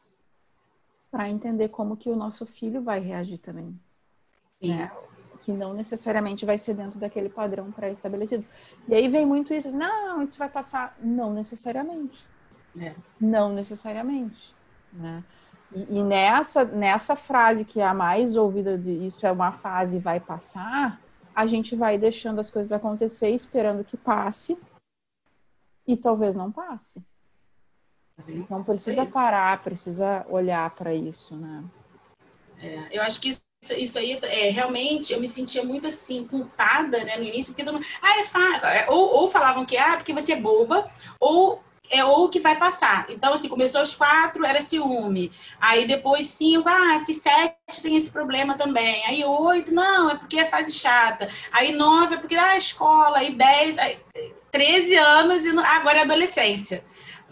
para entender como que o nosso filho vai reagir também. Né? Que não necessariamente vai ser dentro daquele padrão pré-estabelecido. E aí vem muito isso, não, isso vai passar. Não necessariamente. É. Não necessariamente. Né? E, e, nessa, nessa frase que é a mais ouvida de isso é uma fase vai passar, a gente vai deixando as coisas acontecer, esperando que passe, e talvez não passe. Então precisa parar, precisa olhar para isso, né? É, eu acho que isso isso, isso aí, é, realmente, eu me sentia muito assim, culpada, né, no início, porque todo mundo, ah, é. É, ou, ou falavam que, ah, porque você é boba, ou é ou que vai passar. Então, assim, começou aos quatro, era ciúme. Aí depois cinco, ah, se sete tem esse problema também. Aí oito, não, é porque é fase chata. Aí nove é porque, ah, escola. Aí dez, aí, treze anos e agora é adolescência.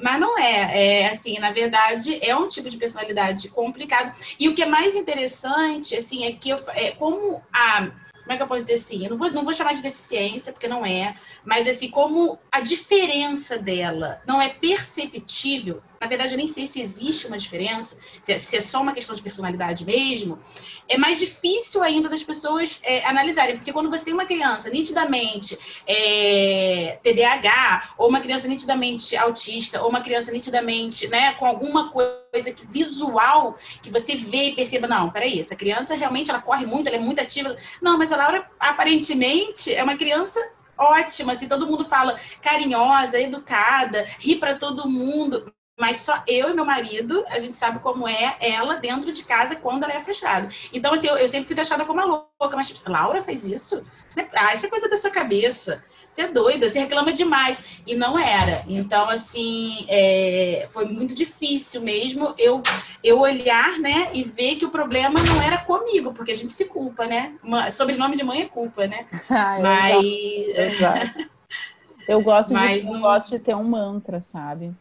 Mas não é. é. Assim, na verdade, é um tipo de personalidade complicado. E o que é mais interessante, assim, é que eu, é, como a como é que eu posso dizer assim? Eu não vou, não vou chamar de deficiência, porque não é, mas assim, como a diferença dela não é perceptível, na verdade, eu nem sei se existe uma diferença, se é, se é só uma questão de personalidade mesmo, é mais difícil ainda das pessoas é, analisarem, porque quando você tem uma criança nitidamente é, TDAH, ou uma criança nitidamente autista, ou uma criança nitidamente né, com alguma coisa que, visual que você vê e perceba, não, peraí, essa criança realmente ela corre muito, ela é muito ativa. Não, mas a Laura aparentemente é uma criança ótima, assim, todo mundo fala carinhosa, educada, ri para todo mundo mas só eu e meu marido, a gente sabe como é ela dentro de casa quando ela é frustrada. Então, assim, eu, eu sempre fui taxada como uma louca, mas tipo, Laura fez isso? Ah, isso é coisa da sua cabeça. Você é doida, você reclama demais. E não era. Então, assim, é, foi muito difícil mesmo eu, eu olhar, né, e ver que o problema não era comigo, porque a gente se culpa, né? Sobrenome de mãe é culpa, né? Ah, mas. Exato. Eu gosto, Mas de, não... eu gosto de ter um mantra, sabe?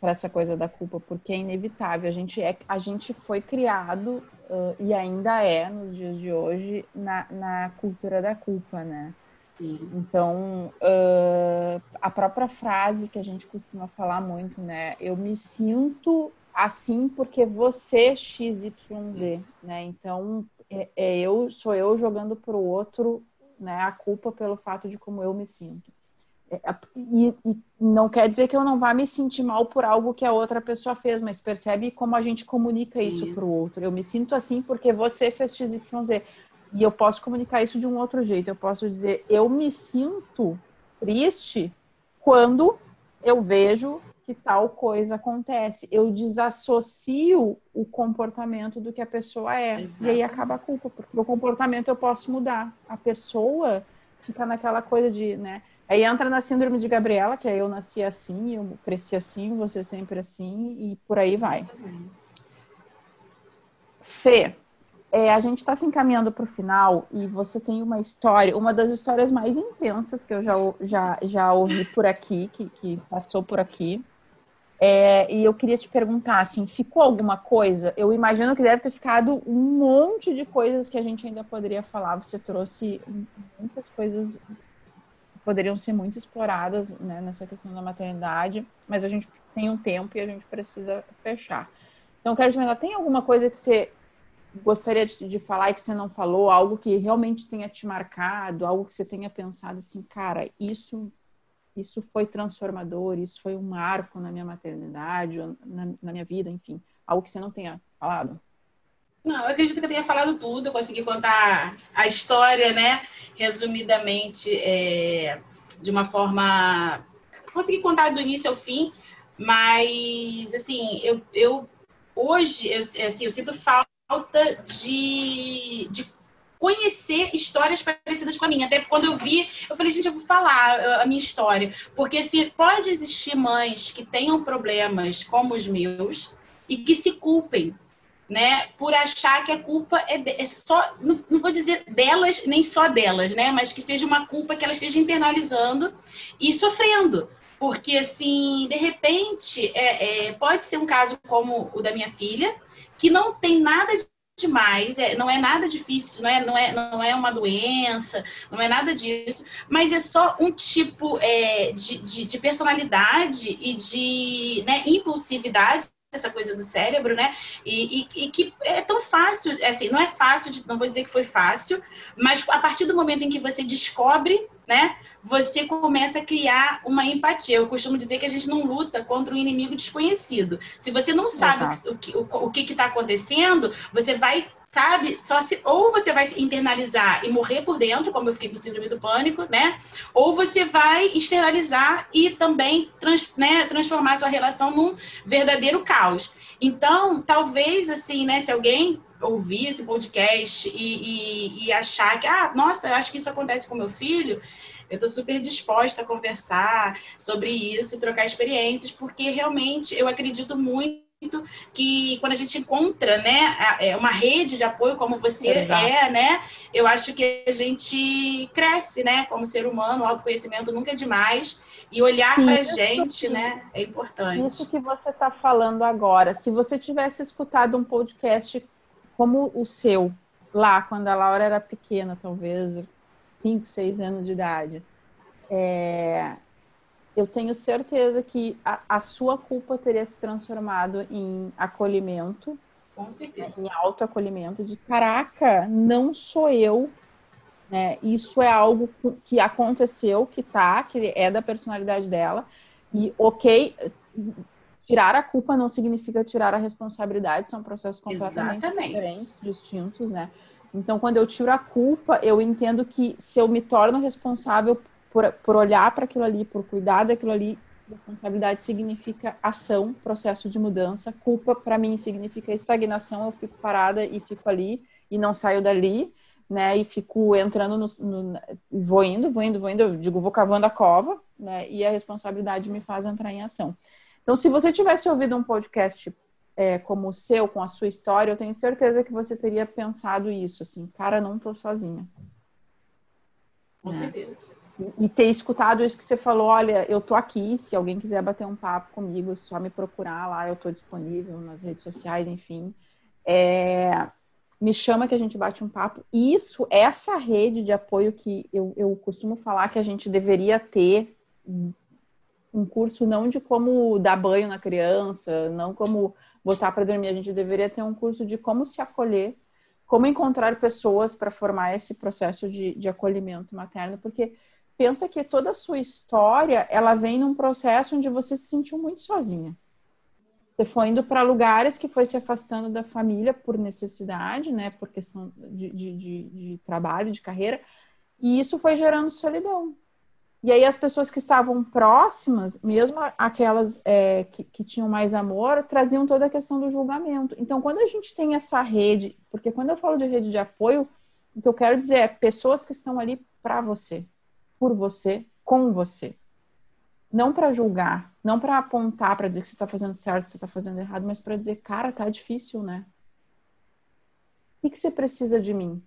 Para essa coisa da culpa, porque é inevitável. A gente, é, a gente foi criado uh, e ainda é, nos dias de hoje, na, na cultura da culpa, né? Sim. Então, uh, a própria frase que a gente costuma falar muito, né? Eu me sinto assim porque você XYZ, né? Então, é, é eu sou eu jogando pro outro, né, a culpa pelo fato de como eu me sinto. É, e, e, não quer dizer que eu não vá me sentir mal por algo que a outra pessoa fez, mas percebe como a gente comunica isso para o outro. Eu me sinto assim porque você fez XYZ. E eu posso comunicar isso de um outro jeito. Eu posso dizer, eu me sinto triste quando eu vejo que tal coisa acontece. Eu desassocio o comportamento do que a pessoa é. Exato. E aí acaba a culpa, porque o comportamento eu posso mudar. A pessoa fica naquela coisa de, né? Aí entra na síndrome de Gabriela, que é eu nasci assim, eu cresci assim, você sempre assim, e por aí vai. Fê, é, a gente está se encaminhando para o final e você tem uma história, uma das histórias mais intensas que eu já, já, já ouvi por aqui, que, que passou por aqui. É, e eu queria te perguntar, assim, ficou alguma coisa? Eu imagino que deve ter ficado um monte de coisas que a gente ainda poderia falar. Você trouxe muitas coisas poderiam ser muito exploradas né, nessa questão da maternidade, mas a gente tem um tempo e a gente precisa fechar. Então, quero te perguntar, tem alguma coisa que você gostaria de, de, falar e que você não falou, algo que realmente tenha te marcado, algo que você tenha pensado assim, cara, isso isso foi transformador, isso foi um marco na minha maternidade, na, na minha vida, enfim, algo que você não tenha falado? Não, eu acredito que eu tenha falado tudo, eu consegui contar a história, né, resumidamente, é, de uma forma. Consegui contar do início ao fim, mas, assim, eu, eu hoje, eu, assim, eu sinto falta de, de conhecer histórias parecidas com a minha. Até quando eu vi, eu falei, gente, eu vou falar a minha história. Porque se pode existir mães que tenham problemas como os meus e que se culpem né, por achar que a culpa é, é só, não, não, vou dizer delas, nem só delas, né, mas que seja uma culpa que elas estejam internalizando e sofrendo. Porque, assim, de repente, é, é, pode ser um caso como o da minha filha, que não tem nada demais, é, não é nada difícil, não é, não, é, não é uma doença, não é nada disso, mas é só um tipo é, de, de, de, personalidade e de né, impulsividade essa coisa do cérebro, né? E, e, e, que é tão fácil, assim, não é fácil, de, não vou dizer que foi fácil, mas a partir do momento em que você descobre, né, você começa a criar uma empatia. Eu costumo dizer que a gente não luta contra um inimigo desconhecido. Se você não sabe o que o, o que está acontecendo, você vai sabe? Só se ou você vai se internalizar e morrer por dentro, como eu fiquei com síndrome do pânico, né? Ou você vai externalizar e também trans, né, transformar sua relação num verdadeiro caos. Então, talvez assim, né, se alguém ouvir esse podcast e, e, e achar que, ah, nossa, eu acho que isso acontece com meu filho, eu estou super disposta a conversar sobre isso e trocar experiências, porque realmente eu acredito muito que quando a gente encontra, né, é uma rede de apoio como você Exato. é, né, eu acho que a gente cresce, né, como ser humano, o autoconhecimento nunca é demais e olhar para a gente, que, né, é importante. Isso que você está falando agora, se você tivesse escutado um podcast como o seu lá quando a Laura era pequena, talvez cinco, seis anos de idade, é, eu tenho certeza que a, a, sua culpa teria se transformado em acolhimento, Com certeza. em autoacolhimento, de caraca, não sou eu, né? Isso é algo que aconteceu, que tá, que é da personalidade dela, e ok, tirar a culpa não significa tirar a responsabilidade, são processos completamente Exatamente. diferentes, distintos, né? Então, quando eu tiro a culpa, eu entendo que se eu me torno responsável por, por olhar para aquilo ali, por cuidar daquilo ali, Responsabilidade significa ação, processo de mudança. Culpa, para mim, significa estagnação. Eu fico parada e fico ali e não saio dali, né? E fico entrando no, no vou indo, vou indo, vou indo. Eu digo, vou cavando a cova, né? E a responsabilidade me faz entrar em ação. Então, se você tivesse ouvido um podcast é, como o seu, com a sua história, eu tenho certeza que você teria pensado isso, assim, cara, não tô sozinha. Com né? certeza e ter escutado isso que você falou, olha, eu tô aqui, se alguém quiser bater um papo comigo, é só me procurar lá, eu tô disponível nas redes sociais, enfim. É, me chama que a gente bate um papo. Isso, essa rede de apoio que eu, eu costumo falar que a gente deveria ter um curso não de como dar banho na criança, não como botar para dormir, a gente deveria ter um curso de como se acolher, como encontrar pessoas para formar esse processo de, de acolhimento materno, porque pensa que toda a sua história, ela vem num processo onde você se sentiu muito sozinha. Você foi indo para lugares que foi se afastando da família por necessidade, né, por questão de, de, de, de trabalho, de carreira, e isso foi gerando solidão. E aí as pessoas que estavam próximas, mesmo aquelas é, que, que, tinham mais amor, traziam toda a questão do julgamento. Então, quando a gente tem essa rede, porque quando eu falo de rede de apoio, o que eu quero dizer é pessoas que estão ali para você, por você, com você. Não para julgar, não para apontar, para dizer que você está fazendo certo, que você está fazendo errado, mas para dizer, cara, tá difícil, né? O que, você precisa de mim?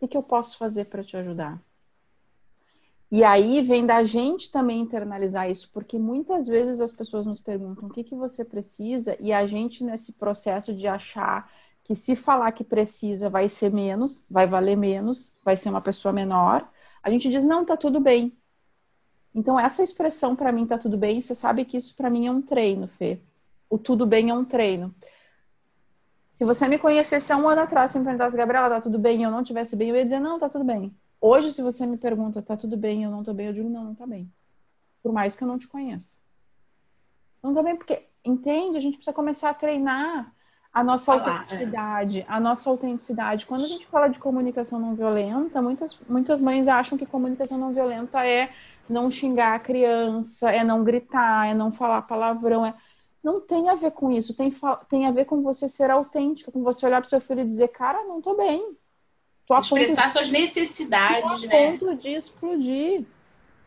O que, eu posso fazer para te ajudar? E aí vem da gente também internalizar isso, porque muitas vezes as pessoas nos perguntam o que, que você precisa, e a gente, nesse processo de achar que se falar que precisa vai ser menos, vai valer menos, vai ser uma pessoa menor, a gente diz, não, tá tudo bem. Então, essa expressão para mim tá tudo bem, você sabe que isso para mim é um treino, Fê. O tudo bem é um treino. Se você me conhecesse há um ano atrás, se me perguntasse, Gabriela, tá tudo bem, e eu não tivesse bem, eu ia dizer, não, tá tudo bem. Hoje, se você me pergunta, tá tudo bem, eu não tô bem, eu digo, não, não tá bem. Por mais que eu não te conheça. Não tá bem, porque, entende? A gente precisa começar a treinar a nossa Falar, autenticidade, é. a nossa autenticidade. Quando a gente fala de comunicação não violenta, muitas, muitas mães acham que comunicação não violenta é não xingar a criança, é não gritar, é não falar palavrão, é não tem a ver com isso, tem, tem a ver com você ser autêntico, com você olhar para o seu filho e dizer, cara, não tô bem. Tô Expressar de, suas necessidades, tô né? a ponto de explodir.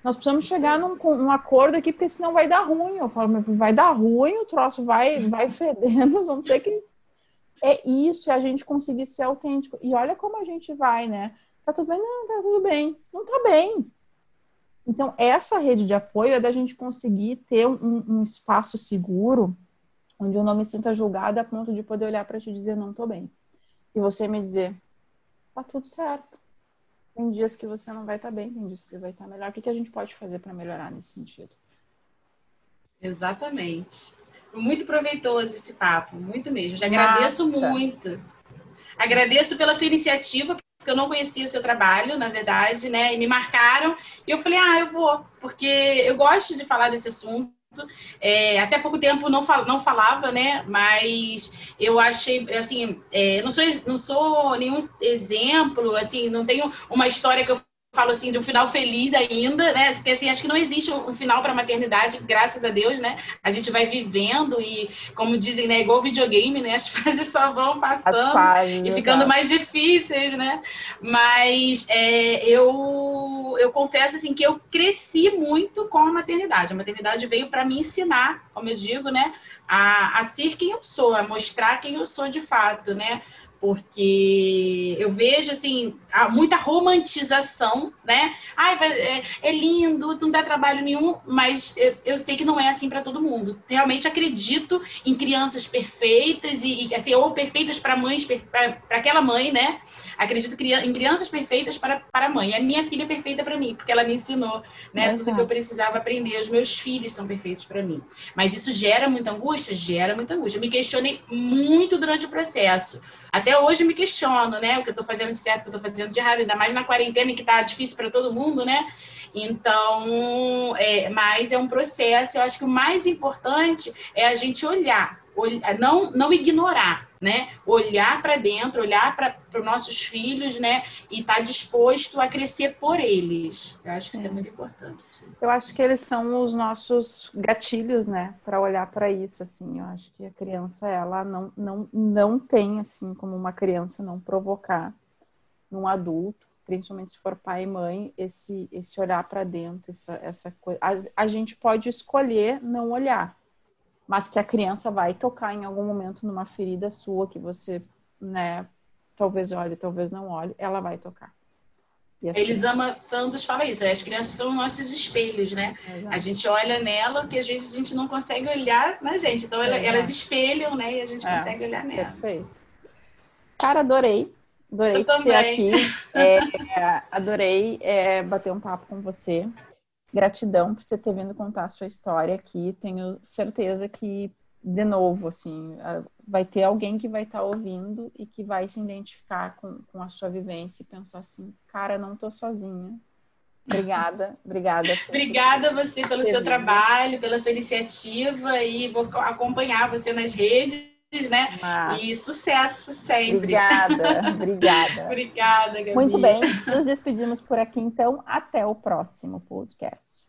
Nós precisamos chegar num um acordo aqui, porque senão vai dar ruim. Eu falo, vai dar ruim, o troço vai, vai fedendo, vamos ter que é isso, é a gente conseguir ser autêntico. E olha como a gente vai, né? Tá tudo bem? Não, tá tudo bem. Não tá bem. Então, essa rede de apoio é da gente conseguir ter um, um espaço seguro onde eu não me sinta julgada a ponto de poder olhar para te dizer não tô bem. E você me dizer, tá tudo certo. Tem dias que você não vai estar tá bem, tem dias que você vai estar tá melhor. O que, que a gente pode fazer para melhorar nesse sentido? Exatamente muito proveitoso esse papo, muito mesmo. Já agradeço Nossa. muito. Agradeço pela sua iniciativa, porque eu não conhecia o seu trabalho, na verdade, né? E me marcaram. E eu falei, ah, eu vou, porque eu gosto de falar desse assunto. É, até pouco tempo não, fal, não falava, né? Mas eu achei, assim, é, não, sou, não sou nenhum exemplo, assim, não tenho uma história que eu falo assim de um final feliz ainda, né? Porque assim, acho que não existe um final para a maternidade, graças a Deus, né? A gente vai vivendo e, como dizem, né, igual videogame, né? As fases só vão passando fases, e ficando mais difíceis, né? Mas é, eu eu confesso assim que eu cresci muito com a maternidade. A maternidade veio para me ensinar, como eu digo, né, a, a ser quem eu sou, a mostrar quem eu sou de fato, né? Porque eu vejo assim muita romantização, né? Ai, é, é, lindo, não dá trabalho nenhum, mas eu, sei que não é assim para todo mundo. Realmente acredito em crianças perfeitas e, e assim ou perfeitas para mães, para aquela mãe, né? Acredito em crianças perfeitas para para a mãe. A minha filha é perfeita para mim, porque ela me ensinou, né? Exato. Tudo que eu precisava aprender. Os meus filhos são perfeitos para mim. Mas isso gera muita angústia, gera muita angústia. Eu me questionei muito durante o processo. Até hoje me questiono, né? O que eu estou fazendo de certo, o que eu estou fazendo de errado, ainda mais na quarentena que está difícil para todo mundo, né? Então, é, mas é um processo. Eu acho que o mais importante é a gente olhar, olhar não, não ignorar, né? Olhar para dentro, olhar para os nossos filhos, né? E estar tá disposto a crescer por eles. Eu acho que isso é, é muito importante. Eu acho que eles são os nossos gatilhos, né? Para olhar para isso, assim. Eu acho que a criança, ela não, não, não tem, assim, como uma criança não provocar num adulto, principalmente se for pai e mãe, esse, esse olhar para dentro, essa, essa coisa. A, a gente pode escolher não olhar mas que a criança vai tocar em algum momento numa ferida sua que você, né, talvez olhe, talvez não olhe, ela vai tocar. Elisama crianças... Santos fala isso, as crianças são nossos espelhos, né? Exato. A gente olha nela, porque às vezes a gente não consegue olhar na gente. Então ela, elas espelham, né? E a gente é, consegue olhar nela. Perfeito. Cara, adorei. Adorei Eu te também. ter aqui. É, adorei é, bater um papo com você. Gratidão por você ter vindo contar a sua história aqui. Tenho certeza que, de novo, assim, vai ter alguém que vai estar tá ouvindo e que vai se identificar com, com a sua vivência e pensar assim, cara, não tô sozinha. Obrigada, obrigada. obrigada a você pelo seu vindo. trabalho, pela sua iniciativa e vou acompanhar você nas redes né? E sucesso sempre. Obrigada, obrigada. obrigada, Gabi. Muito bem, nos despedimos por aqui então. Até o próximo podcast.